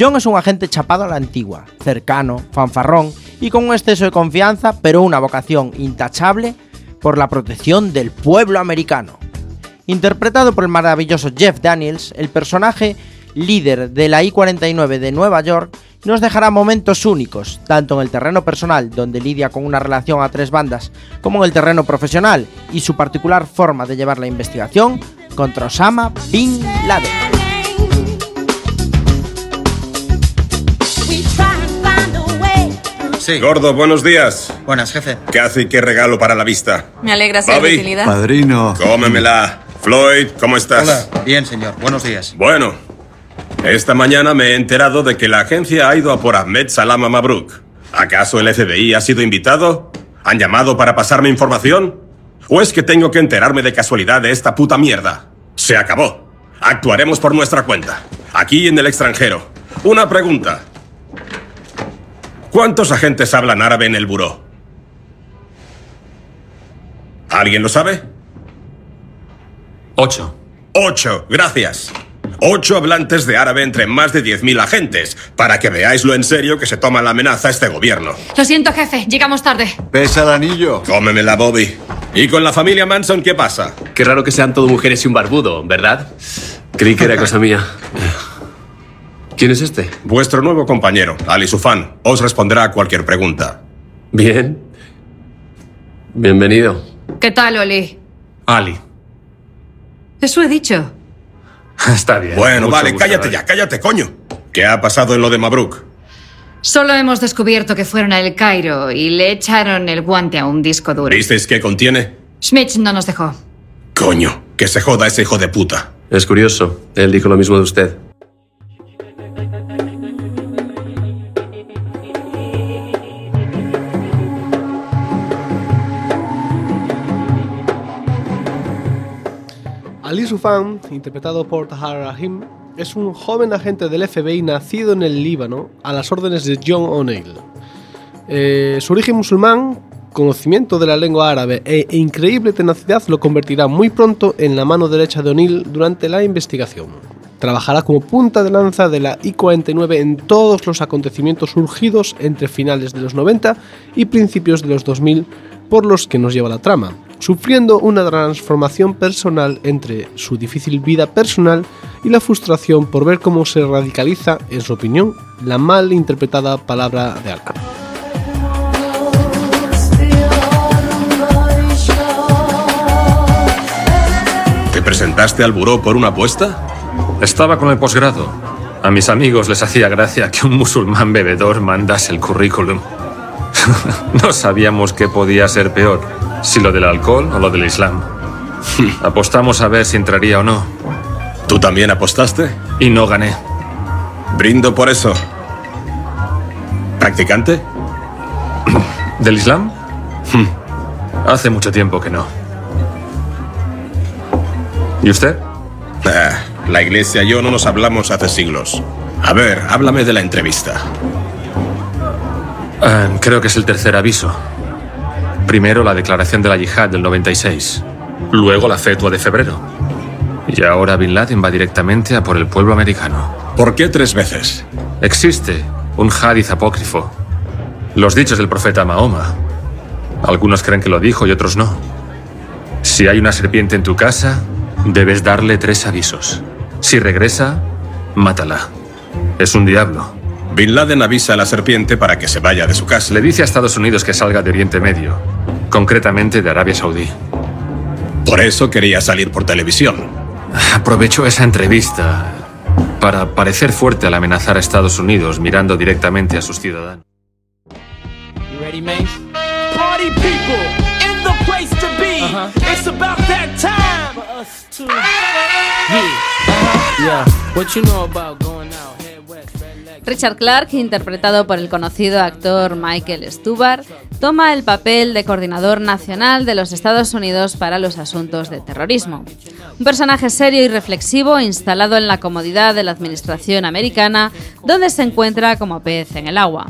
John es un agente chapado a la antigua, cercano, fanfarrón y con un exceso de confianza, pero una vocación intachable por la protección del pueblo americano. Interpretado por el maravilloso Jeff Daniels, el personaje líder de la I-49 de Nueva York, nos dejará momentos únicos, tanto en el terreno personal, donde lidia con una relación a tres bandas, como en el terreno profesional y su particular forma de llevar la investigación contra Osama Bin Laden. Sí. Gordo, buenos días. Buenas, jefe. ¿Qué hace y qué regalo para la vista? Me alegra ser Bobby. de utilidad. Padrino. Cómemela. Floyd, ¿cómo estás? Hola. Bien, señor. Buenos días. Bueno, esta mañana me he enterado de que la agencia ha ido a por Ahmed Salama Mabruk. ¿Acaso el FBI ha sido invitado? ¿Han llamado para pasarme información? ¿O es que tengo que enterarme de casualidad de esta puta mierda? Se acabó. Actuaremos por nuestra cuenta. Aquí en el extranjero. Una pregunta. ¿Cuántos agentes hablan árabe en el buró? ¿Alguien lo sabe? Ocho. Ocho, gracias. Ocho hablantes de árabe entre más de 10.000 agentes, para que veáis lo en serio que se toma la amenaza este gobierno. Lo siento, jefe. Llegamos tarde. ¿Pesa el anillo? Cómemela, Bobby. ¿Y con la familia Manson qué pasa? Qué raro que sean todo mujeres y un barbudo, ¿verdad? Creí que era cosa mía. ¿Quién es este? Vuestro nuevo compañero, Ali Sufan, os responderá a cualquier pregunta. Bien. Bienvenido. ¿Qué tal, Oli? Ali. Eso he dicho. Está bien. Bueno, vale, gusto, cállate ya, cállate, coño. ¿Qué ha pasado en lo de Mabruk? Solo hemos descubierto que fueron a El Cairo y le echaron el guante a un disco duro. ¿Visteis qué contiene? Schmidt no nos dejó. Coño, que se joda ese hijo de puta. Es curioso. Él dijo lo mismo de usted. Ali Sufan, interpretado por Tahar Rahim, es un joven agente del FBI nacido en el Líbano a las órdenes de John O'Neill. Eh, su origen musulmán, conocimiento de la lengua árabe e increíble tenacidad lo convertirá muy pronto en la mano derecha de O'Neill durante la investigación. Trabajará como punta de lanza de la I-49 en todos los acontecimientos surgidos entre finales de los 90 y principios de los 2000 por los que nos lleva la trama, sufriendo una transformación personal entre su difícil vida personal y la frustración por ver cómo se radicaliza, en su opinión, la mal interpretada palabra de Alca. ¿Te presentaste al buró por una apuesta? Estaba con el posgrado. A mis amigos les hacía gracia que un musulmán bebedor mandase el currículum. no sabíamos qué podía ser peor, si lo del alcohol o lo del Islam. Apostamos a ver si entraría o no. ¿Tú también apostaste? Y no gané. Brindo por eso. ¿Practicante? ¿Del Islam? Hace mucho tiempo que no. ¿Y usted? Ah, la iglesia y yo no nos hablamos hace siglos. A ver, háblame de la entrevista. Eh, creo que es el tercer aviso. Primero la declaración de la yihad del 96. Luego la fetua de febrero. Y ahora Bin Laden va directamente a por el pueblo americano. ¿Por qué tres veces? Existe un hadith apócrifo. Los dichos del profeta Mahoma. Algunos creen que lo dijo y otros no. Si hay una serpiente en tu casa, debes darle tres avisos. Si regresa, mátala. Es un diablo. Bin Laden avisa a la serpiente para que se vaya de su casa. Le dice a Estados Unidos que salga de Oriente Medio, concretamente de Arabia Saudí. Por eso quería salir por televisión. Aprovechó esa entrevista para parecer fuerte al amenazar a Estados Unidos mirando directamente a sus ciudadanos. Richard Clark, interpretado por el conocido actor Michael Stubar, toma el papel de coordinador nacional de los Estados Unidos para los asuntos de terrorismo. Un personaje serio y reflexivo instalado en la comodidad de la administración americana, donde se encuentra como pez en el agua.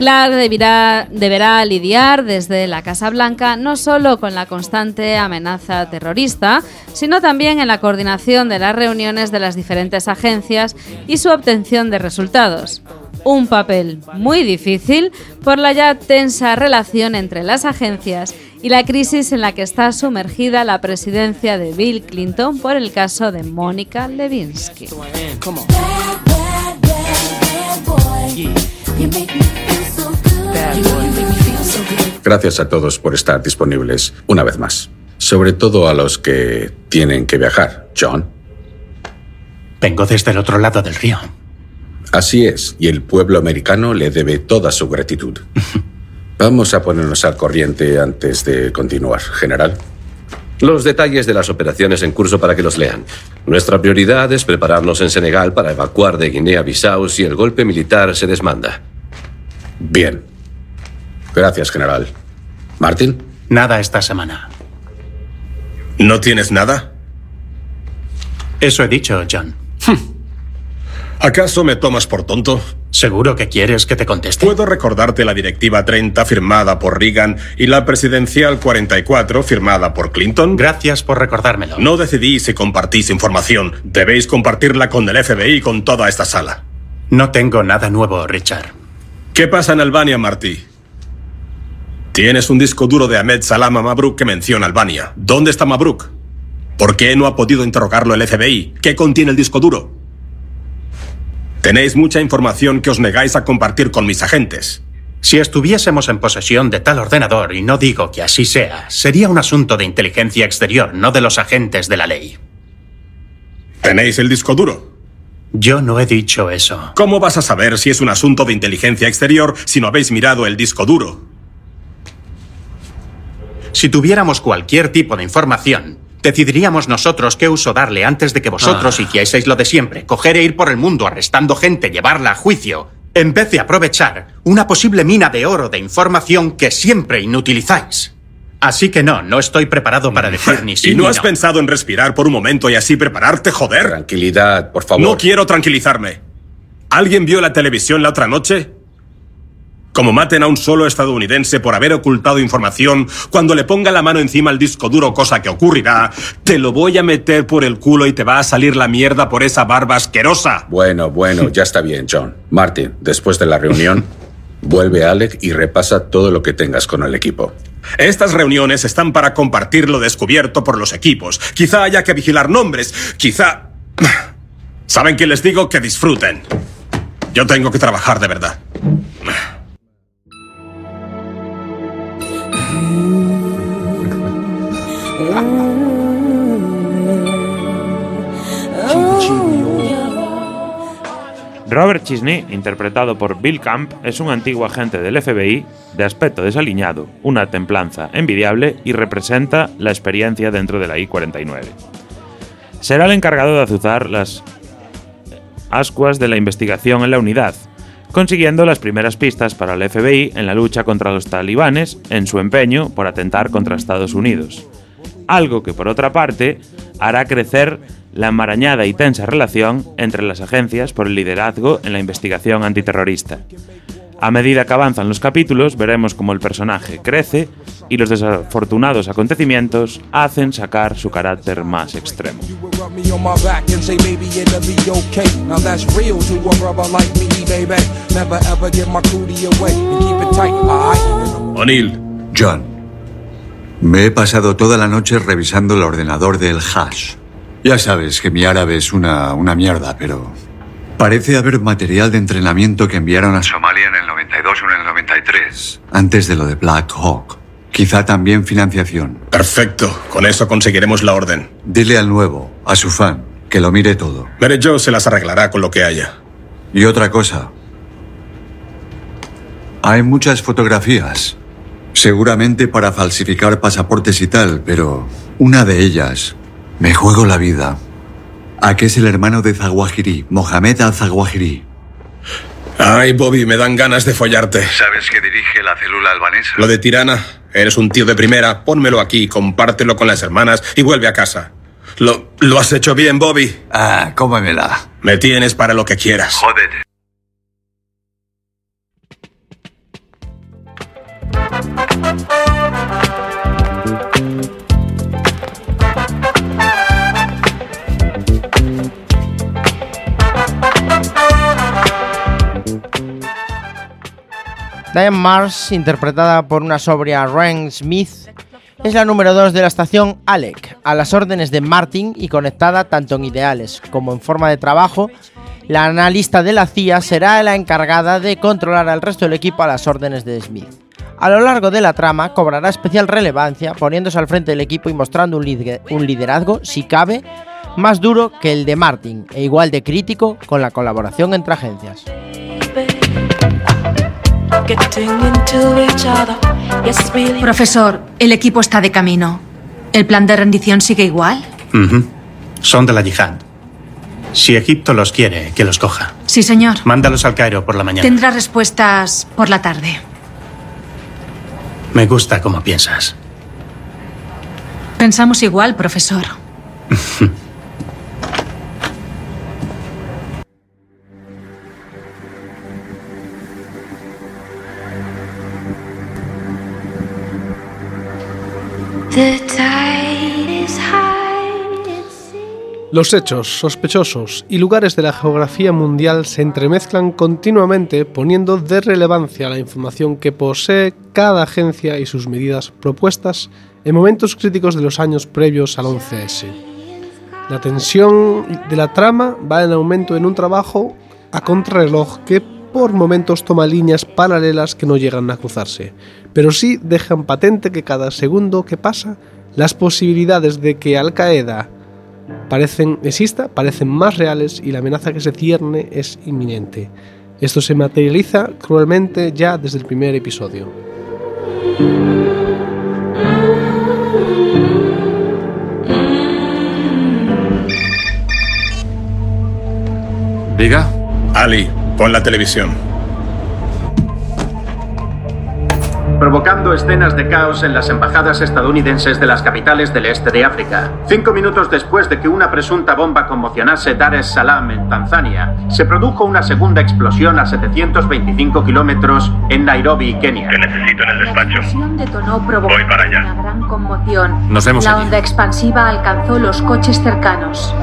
Clark deberá, deberá lidiar desde la Casa Blanca no solo con la constante amenaza terrorista, sino también en la coordinación de las reuniones de las diferentes agencias y su obtención de resultados. Un papel muy difícil por la ya tensa relación entre las agencias y la crisis en la que está sumergida la presidencia de Bill Clinton por el caso de Mónica Lewinsky. Gracias a todos por estar disponibles una vez más. Sobre todo a los que tienen que viajar. John. Vengo desde el otro lado del río. Así es, y el pueblo americano le debe toda su gratitud. Vamos a ponernos al corriente antes de continuar, general. Los detalles de las operaciones en curso para que los lean. Nuestra prioridad es prepararnos en Senegal para evacuar de Guinea-Bissau si el golpe militar se desmanda. Bien. Gracias, general. Martin. Nada esta semana. ¿No tienes nada? Eso he dicho, John. ¿Acaso me tomas por tonto? ¿Seguro que quieres que te conteste? Puedo recordarte la Directiva 30 firmada por Reagan y la Presidencial 44 firmada por Clinton. Gracias por recordármelo. No decidís si compartís información. Debéis compartirla con el FBI y con toda esta sala. No tengo nada nuevo, Richard. ¿Qué pasa en Albania, Marty? Tienes un disco duro de Ahmed Salama Mabruk que menciona Albania. ¿Dónde está Mabruk? ¿Por qué no ha podido interrogarlo el FBI? ¿Qué contiene el disco duro? Tenéis mucha información que os negáis a compartir con mis agentes. Si estuviésemos en posesión de tal ordenador, y no digo que así sea, sería un asunto de inteligencia exterior, no de los agentes de la ley. ¿Tenéis el disco duro? Yo no he dicho eso. ¿Cómo vas a saber si es un asunto de inteligencia exterior si no habéis mirado el disco duro? Si tuviéramos cualquier tipo de información, decidiríamos nosotros qué uso darle antes de que vosotros Ah. hicieseis lo de siempre, coger e ir por el mundo arrestando gente, llevarla a juicio, en vez de aprovechar una posible mina de oro de información que siempre inutilizáis. Así que no, no estoy preparado para decir ni sí ¿Y no ni has no. pensado en respirar por un momento y así prepararte, joder? Tranquilidad, por favor. No quiero tranquilizarme. ¿Alguien vio la televisión la otra noche? Como maten a un solo estadounidense por haber ocultado información, cuando le ponga la mano encima al disco duro, cosa que ocurrirá, te lo voy a meter por el culo y te va a salir la mierda por esa barba asquerosa. Bueno, bueno, ya está bien, John. Martin, después de la reunión, vuelve a Alec y repasa todo lo que tengas con el equipo. Estas reuniones están para compartir lo descubierto por los equipos. Quizá haya que vigilar nombres, quizá... ¿Saben qué les digo? Que disfruten. Yo tengo que trabajar de verdad. Robert Chisney, interpretado por Bill Camp, es un antiguo agente del FBI de aspecto desaliñado, una templanza envidiable y representa la experiencia dentro de la I-49. Será el encargado de azuzar las ascuas de la investigación en la unidad, consiguiendo las primeras pistas para el FBI en la lucha contra los talibanes en su empeño por atentar contra Estados Unidos. Algo que, por otra parte, hará crecer la enmarañada y tensa relación entre las agencias por el liderazgo en la investigación antiterrorista. A medida que avanzan los capítulos, veremos cómo el personaje crece y los desafortunados acontecimientos hacen sacar su carácter más extremo. O'Neill. John, me he pasado toda la noche revisando el ordenador del hash. Ya sabes que mi árabe es una, una mierda, pero Parece haber material de entrenamiento que enviaron a Somalia en el 92 o en el 93, antes de lo de Black Hawk. Quizá también financiación. Perfecto, con eso conseguiremos la orden. Dile al nuevo, a su fan, que lo mire todo. Mary Jo se las arreglará con lo que haya. Y otra cosa. Hay muchas fotografías. Seguramente para falsificar pasaportes y tal, pero una de ellas me juego la vida. ¿A qué es el hermano de Zawahiri, Mohamed al-Zawahiri? Ay, Bobby, me dan ganas de follarte. ¿Sabes que dirige la célula albanesa? Lo de Tirana, eres un tío de primera, pónmelo aquí, compártelo con las hermanas y vuelve a casa. Lo, lo has hecho bien, Bobby. Ah, cómemela. Me tienes para lo que quieras. Jódete. Diane Mars, interpretada por una sobria Ren Smith, es la número 2 de la estación Alec, a las órdenes de Martin y conectada tanto en ideales como en forma de trabajo. La analista de la CIA será la encargada de controlar al resto del equipo a las órdenes de Smith. A lo largo de la trama cobrará especial relevancia poniéndose al frente del equipo y mostrando un, lider- un liderazgo, si cabe, más duro que el de Martin e igual de crítico con la colaboración entre agencias. Profesor, el equipo está de camino. ¿El plan de rendición sigue igual? Son de la yihad. Si Egipto los quiere, que los coja. Sí, señor. Mándalos al Cairo por la mañana. Tendrá respuestas por la tarde. Me gusta cómo piensas. Pensamos igual, profesor. Los hechos, sospechosos y lugares de la geografía mundial se entremezclan continuamente poniendo de relevancia la información que posee cada agencia y sus medidas propuestas en momentos críticos de los años previos al 11S. La tensión de la trama va en aumento en un trabajo a contrarreloj que por momentos toma líneas paralelas que no llegan a cruzarse, pero sí dejan patente que cada segundo que pasa las posibilidades de que Al Qaeda parecen, exista parecen más reales y la amenaza que se cierne es inminente. Esto se materializa cruelmente ya desde el primer episodio. Diga. Ali, pon la televisión. Provocando escenas de caos en las embajadas estadounidenses de las capitales del este de África. Cinco minutos después de que una presunta bomba conmocionase Dar es Salaam en Tanzania, se produjo una segunda explosión a 725 kilómetros en Nairobi, Kenia. necesito en el despacho. detonó provocando Voy para allá. una gran conmoción. Nos vemos La allí. onda expansiva alcanzó los coches cercanos.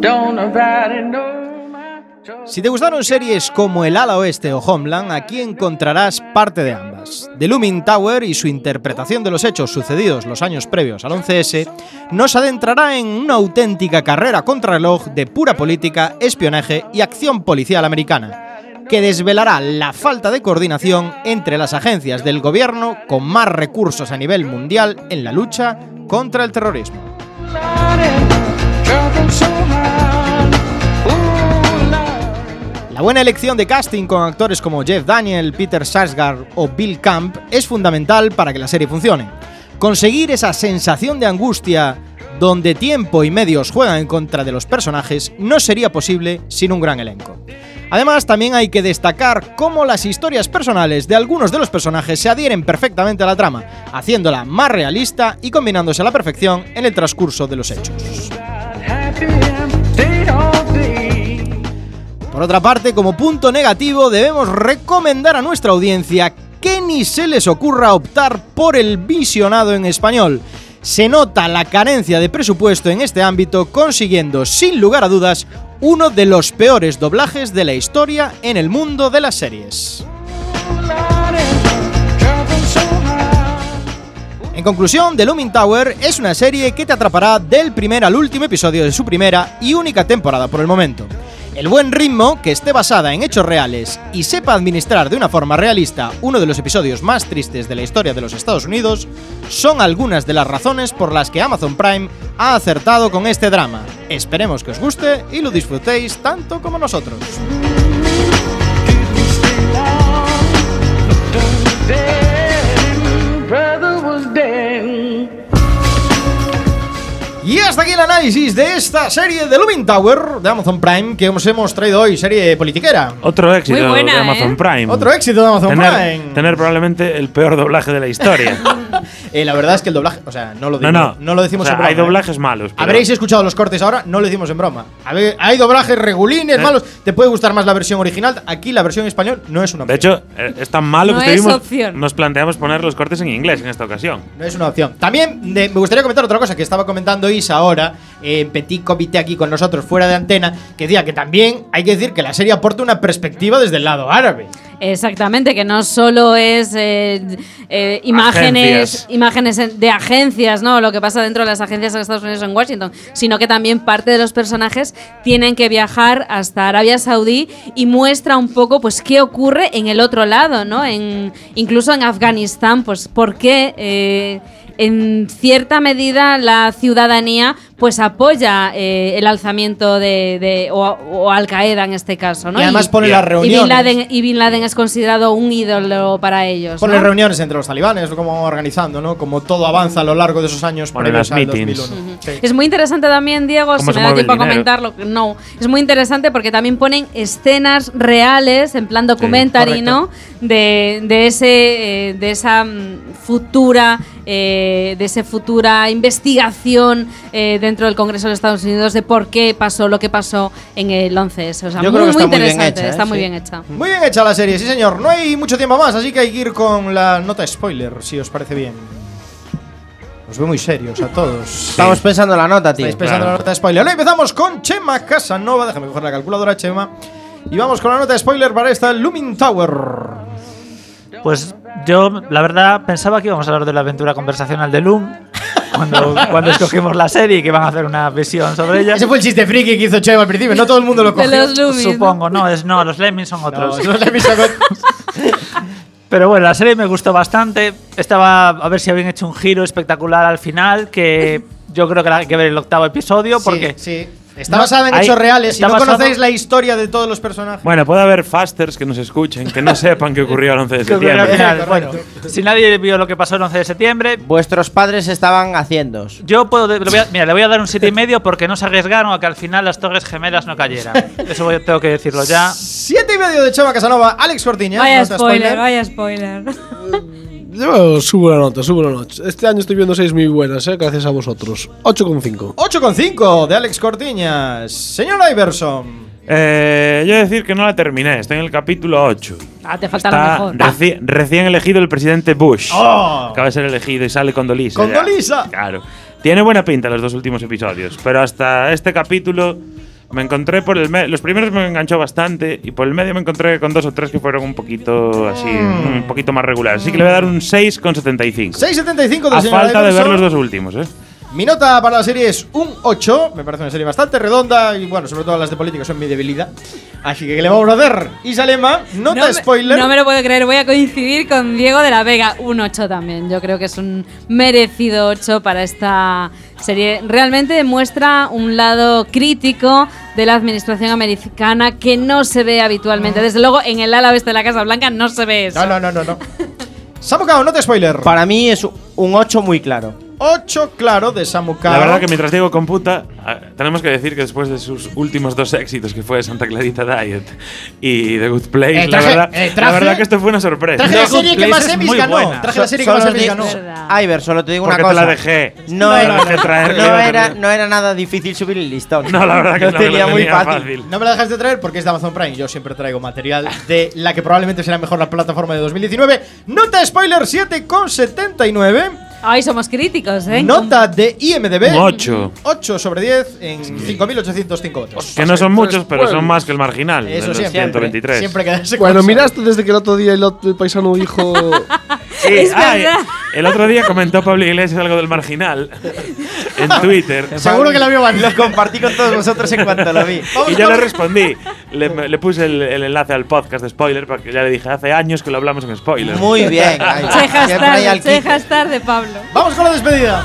Don't nobody know. Si te gustaron series como El Ala Oeste o Homeland, aquí encontrarás parte de ambas. The Looming Tower y su interpretación de los hechos sucedidos los años previos al 11S nos adentrará en una auténtica carrera contrarreloj de pura política, espionaje y acción policial americana, que desvelará la falta de coordinación entre las agencias del gobierno con más recursos a nivel mundial en la lucha contra el terrorismo. La buena elección de casting con actores como Jeff Daniel, Peter Sarsgaard o Bill Camp es fundamental para que la serie funcione. Conseguir esa sensación de angustia donde tiempo y medios juegan en contra de los personajes no sería posible sin un gran elenco. Además, también hay que destacar cómo las historias personales de algunos de los personajes se adhieren perfectamente a la trama, haciéndola más realista y combinándose a la perfección en el transcurso de los hechos. Por otra parte, como punto negativo, debemos recomendar a nuestra audiencia que ni se les ocurra optar por el visionado en español. Se nota la carencia de presupuesto en este ámbito, consiguiendo sin lugar a dudas uno de los peores doblajes de la historia en el mundo de las series. En conclusión, The Looming Tower es una serie que te atrapará del primer al último episodio de su primera y única temporada por el momento. El buen ritmo, que esté basada en hechos reales y sepa administrar de una forma realista uno de los episodios más tristes de la historia de los Estados Unidos, son algunas de las razones por las que Amazon Prime ha acertado con este drama. Esperemos que os guste y lo disfrutéis tanto como nosotros. El análisis de esta serie de Looming Tower de Amazon Prime que os hemos traído hoy, serie politiquera. Otro éxito buena, de Amazon ¿eh? Prime. Otro éxito de Amazon tener, Prime. Tener probablemente el peor doblaje de la historia. Eh, la verdad es que el doblaje, o sea, no lo, no, digo- no. lo decimos O sea, en broma. Hay ¿eh? doblajes malos. pero- Habréis escuchado los cortes ahora, no lo decimos en broma. A ver, hay doblajes regulines, Eh. malos. Te puede gustar más la versión original. Aquí la versión en español no es una De opción. hecho, eh, es tan malo No que es opción. nos planteamos poner los cortes en inglés en esta ocasión. No es una opción. También de- me gustaría comentar otra cosa que estaba comentando Isa ahora, eh, en Petit Comité aquí con nosotros, fuera de antena, que decía que también hay que decir que la serie aporta una perspectiva desde el lado árabe. Exactamente, que no solo es eh, eh, imágenes, Agencias. imágenes en- de agencias, ¿no? Lo que pasa dentro de las agencias en Estados Unidos en Washington, sino que también parte de los personajes tienen que viajar hasta Arabia Saudí y muestra un poco, pues, qué ocurre en el otro lado, ¿no? En, incluso en Afganistán, pues, por qué. eh, en cierta medida la ciudadanía pues apoya eh, el alzamiento de, de- o, o Al Qaeda en este caso, ¿no? Y además pone las y Bin, reuniones. Laden, y Bin Laden es considerado un ídolo para ellos. Con ¿no? las reuniones entre los talibanes, como van organizando, ¿no? Como todo avanza a lo largo de esos años Ponen previos las al meetings. 2001. Sí. Es muy interesante también, Diego, ¿Cómo si me da tiempo a comentarlo. No, es muy interesante porque también ponen escenas reales, en plan documentary, correcto. ¿no? De, de ese, eh, de esa mm, futura, eh, de esa futura investigación eh, dentro del Congreso de los Estados Unidos de por qué pasó lo que pasó en el 11S. O sea, Yo muy, creo que muy está muy bien interesante, hecha, ¿eh? está muy Sí. bien hecha. Muy bien hecha la serie, sí señor. No hay mucho tiempo más, así que hay que ir con la nota spoiler, si os parece bien. Os veo muy serios a todos. Estamos pensando en la nota, tío. Estáis pensando en la nota spoiler. Ahora empezamos con Chema Casanova. Déjame coger la calculadora, Chema. Y vamos con la nota spoiler para esta Looming Tower. Pues yo, la verdad, pensaba que íbamos a hablar de la aventura conversacional de Loom cuando, cuando escogimos la serie y que van a hacer una visión sobre ella. Ese fue el chiste friki que hizo Chema al principio. No todo el mundo lo De cogió. los Loomis. Supongo, no, es no, los Lemmings son otros. No, no le he visto con- Pero bueno, la serie me gustó bastante. Estaba a ver si habían hecho un giro espectacular al final, que yo creo que hay que ver el octavo episodio porque Sí, sí. Está No, basada en hay- hechos reales. Si no basado- conocéis la historia de todos los personajes. Bueno, puede haber fasters que nos escuchen, que no sepan qué ocurrió el 11 de septiembre. Bueno, si nadie vio lo que pasó el 11 de septiembre, Vuestros padres estaban haciendo. yo puedo. le voy a- mira, le voy a dar un 7,5 y medio porque no se arriesgaron a que al final las Torres Gemelas no cayeran. Eso voy- tengo que decirlo ya. Siete y medio de Chema Casanova. Alex Cortiña. Vaya spoiler, vaya spoiler. Yo subo la nota, subo la nota. Este año estoy viendo seis muy buenas, ¿eh? gracias a vosotros. 8,5. 8,5 de Alex Cortiñas. Señor Iverson. Eh, yo he de decir que no la terminé, estoy en el capítulo 8. Ah, te falta lo Está mejor. reci- recién elegido el presidente Bush. Oh. Acaba de ser elegido y sale con Dolisa. Con ya. Dolisa. Claro. Tiene buena pinta los dos últimos episodios, pero hasta este capítulo me encontré por el medio. Los primeros me enganchó bastante y por el medio me encontré con dos o tres que fueron un poquito así, Mm. un poquito más regulares. Así que le voy a dar un 6,75. 6,75 del A falta de ver los dos últimos, ¿eh? Mi nota para la serie es un 8. Me parece una serie bastante redonda y, bueno, sobre todo las de política son mi debilidad. Así que, ¿qué le vamos a hacer? Isalema, nota No me- spoiler. No me lo puedo creer, voy a coincidir con Diego de la Vega. Un 8 también. Yo creo que es un merecido 8 para esta serie. Realmente demuestra un lado crítico de la administración americana que no se ve habitualmente. Desde luego, en el ala oeste de la Casa Blanca no se ve eso. No, no, no, no. no. Samucao, nota spoiler. Para mí es un 8 muy claro. 8, claro, de Samu Kao. La verdad que mientras Diego computa, ah, tenemos que decir que después de sus últimos dos éxitos, que fue Santa Clarita Diet y The Good Place, Eh, la, traje- verdad, eh, la verdad que esto fue una sorpresa. Traje la serie que más Emmys ganó. Traje la serie que Solo más te Emmys digo- ganó. Iber, solo te digo Porque una te cosa. la dejé. No, Te era, la dejé traer, no, a era, no era nada difícil subir el listón. No, la verdad que no, tenía muy fácil. No me la dejas de traer porque es de Amazon Prime. Yo siempre traigo material de la que probablemente será mejor la plataforma de 2019. Nota spoiler 7,79. Ay, somos críticos, ¿eh? Nota de IMDB. Un ocho. 8 sobre 10 en 5.805 votos. Que no son muchos, pero son más que el marginal. de Eso los siempre. 123. Siempre quedarse con Bueno, miraste desde que el otro día el, otro- el paisano dijo. Sí, Es ah, verdad. El otro día comentó Pablo Iglesias algo del marginal en Twitter. Seguro que la vio Lo compartí con todos vosotros en cuanto lo vi. Y yo le respondí. Le, le puse el, el enlace al podcast de spoiler porque ya le dije hace años que lo hablamos en spoiler. Muy bien. ahí. Chejas tarde, chejas tarde, Pablo. Vamos con la despedida.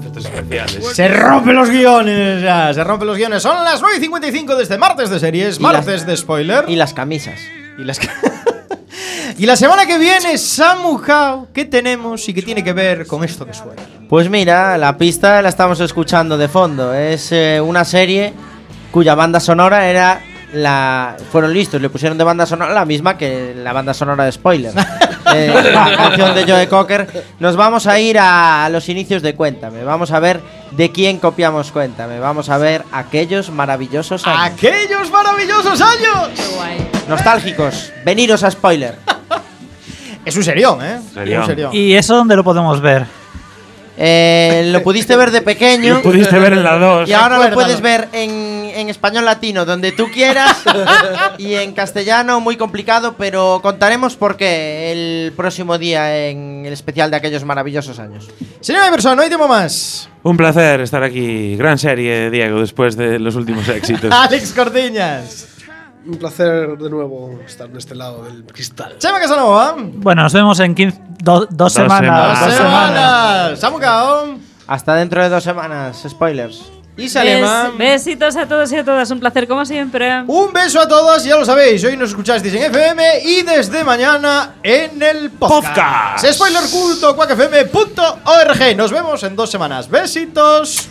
Efectos especiales. Se rompen los guiones, ya, se rompen los guiones. Son las 9 y 55 de este martes de series, martes las- de spoiler. Y las camisas. Y las Y la semana que viene, Samu Hao, ¿qué tenemos y qué tiene que ver con esto que suena? Pues mira, la pista la estamos escuchando de fondo. Es eh, una serie cuya banda sonora era la. Fueron listos, le pusieron de banda sonora la misma que la banda sonora de Spoiler. Eh, la canción de Joe Cocker. Nos vamos a ir a, los inicios de Cuéntame. Vamos a ver de quién copiamos Cuéntame. Vamos a ver aquellos maravillosos años. ¡Aquellos maravillosos años! Nostálgicos. Veniros a Spoiler. Es un serión, ¿eh? Serión. Un serión. ¿Y eso dónde lo podemos ver? Eh, lo pudiste ver de pequeño. Lo pudiste ver en la 2. Y ahora lo puedes ver en, en español latino, donde tú quieras, y en castellano, muy complicado, pero contaremos por qué el próximo día en el especial de aquellos maravillosos años. Señora Iverson, no hay tiempo más. Un placer estar aquí. Gran serie, Diego, después de los últimos éxitos. Alex Cortiñas. Un placer de nuevo estar de este lado del cristal. Chema Casanova. Bueno, nos vemos en 15 do- dos, semanas. semanas. Dos Dos semanas. semanas. Samu Hao. Hasta dentro de dos semanas, spoilers. Y Salema. Bes- besitos a todos y a todas. Un placer, como siempre. Un beso a todos, ya lo sabéis. Hoy nos escuchasteis en FM y desde mañana en el podcast. Podcast. Nos vemos en dos semanas. Besitos.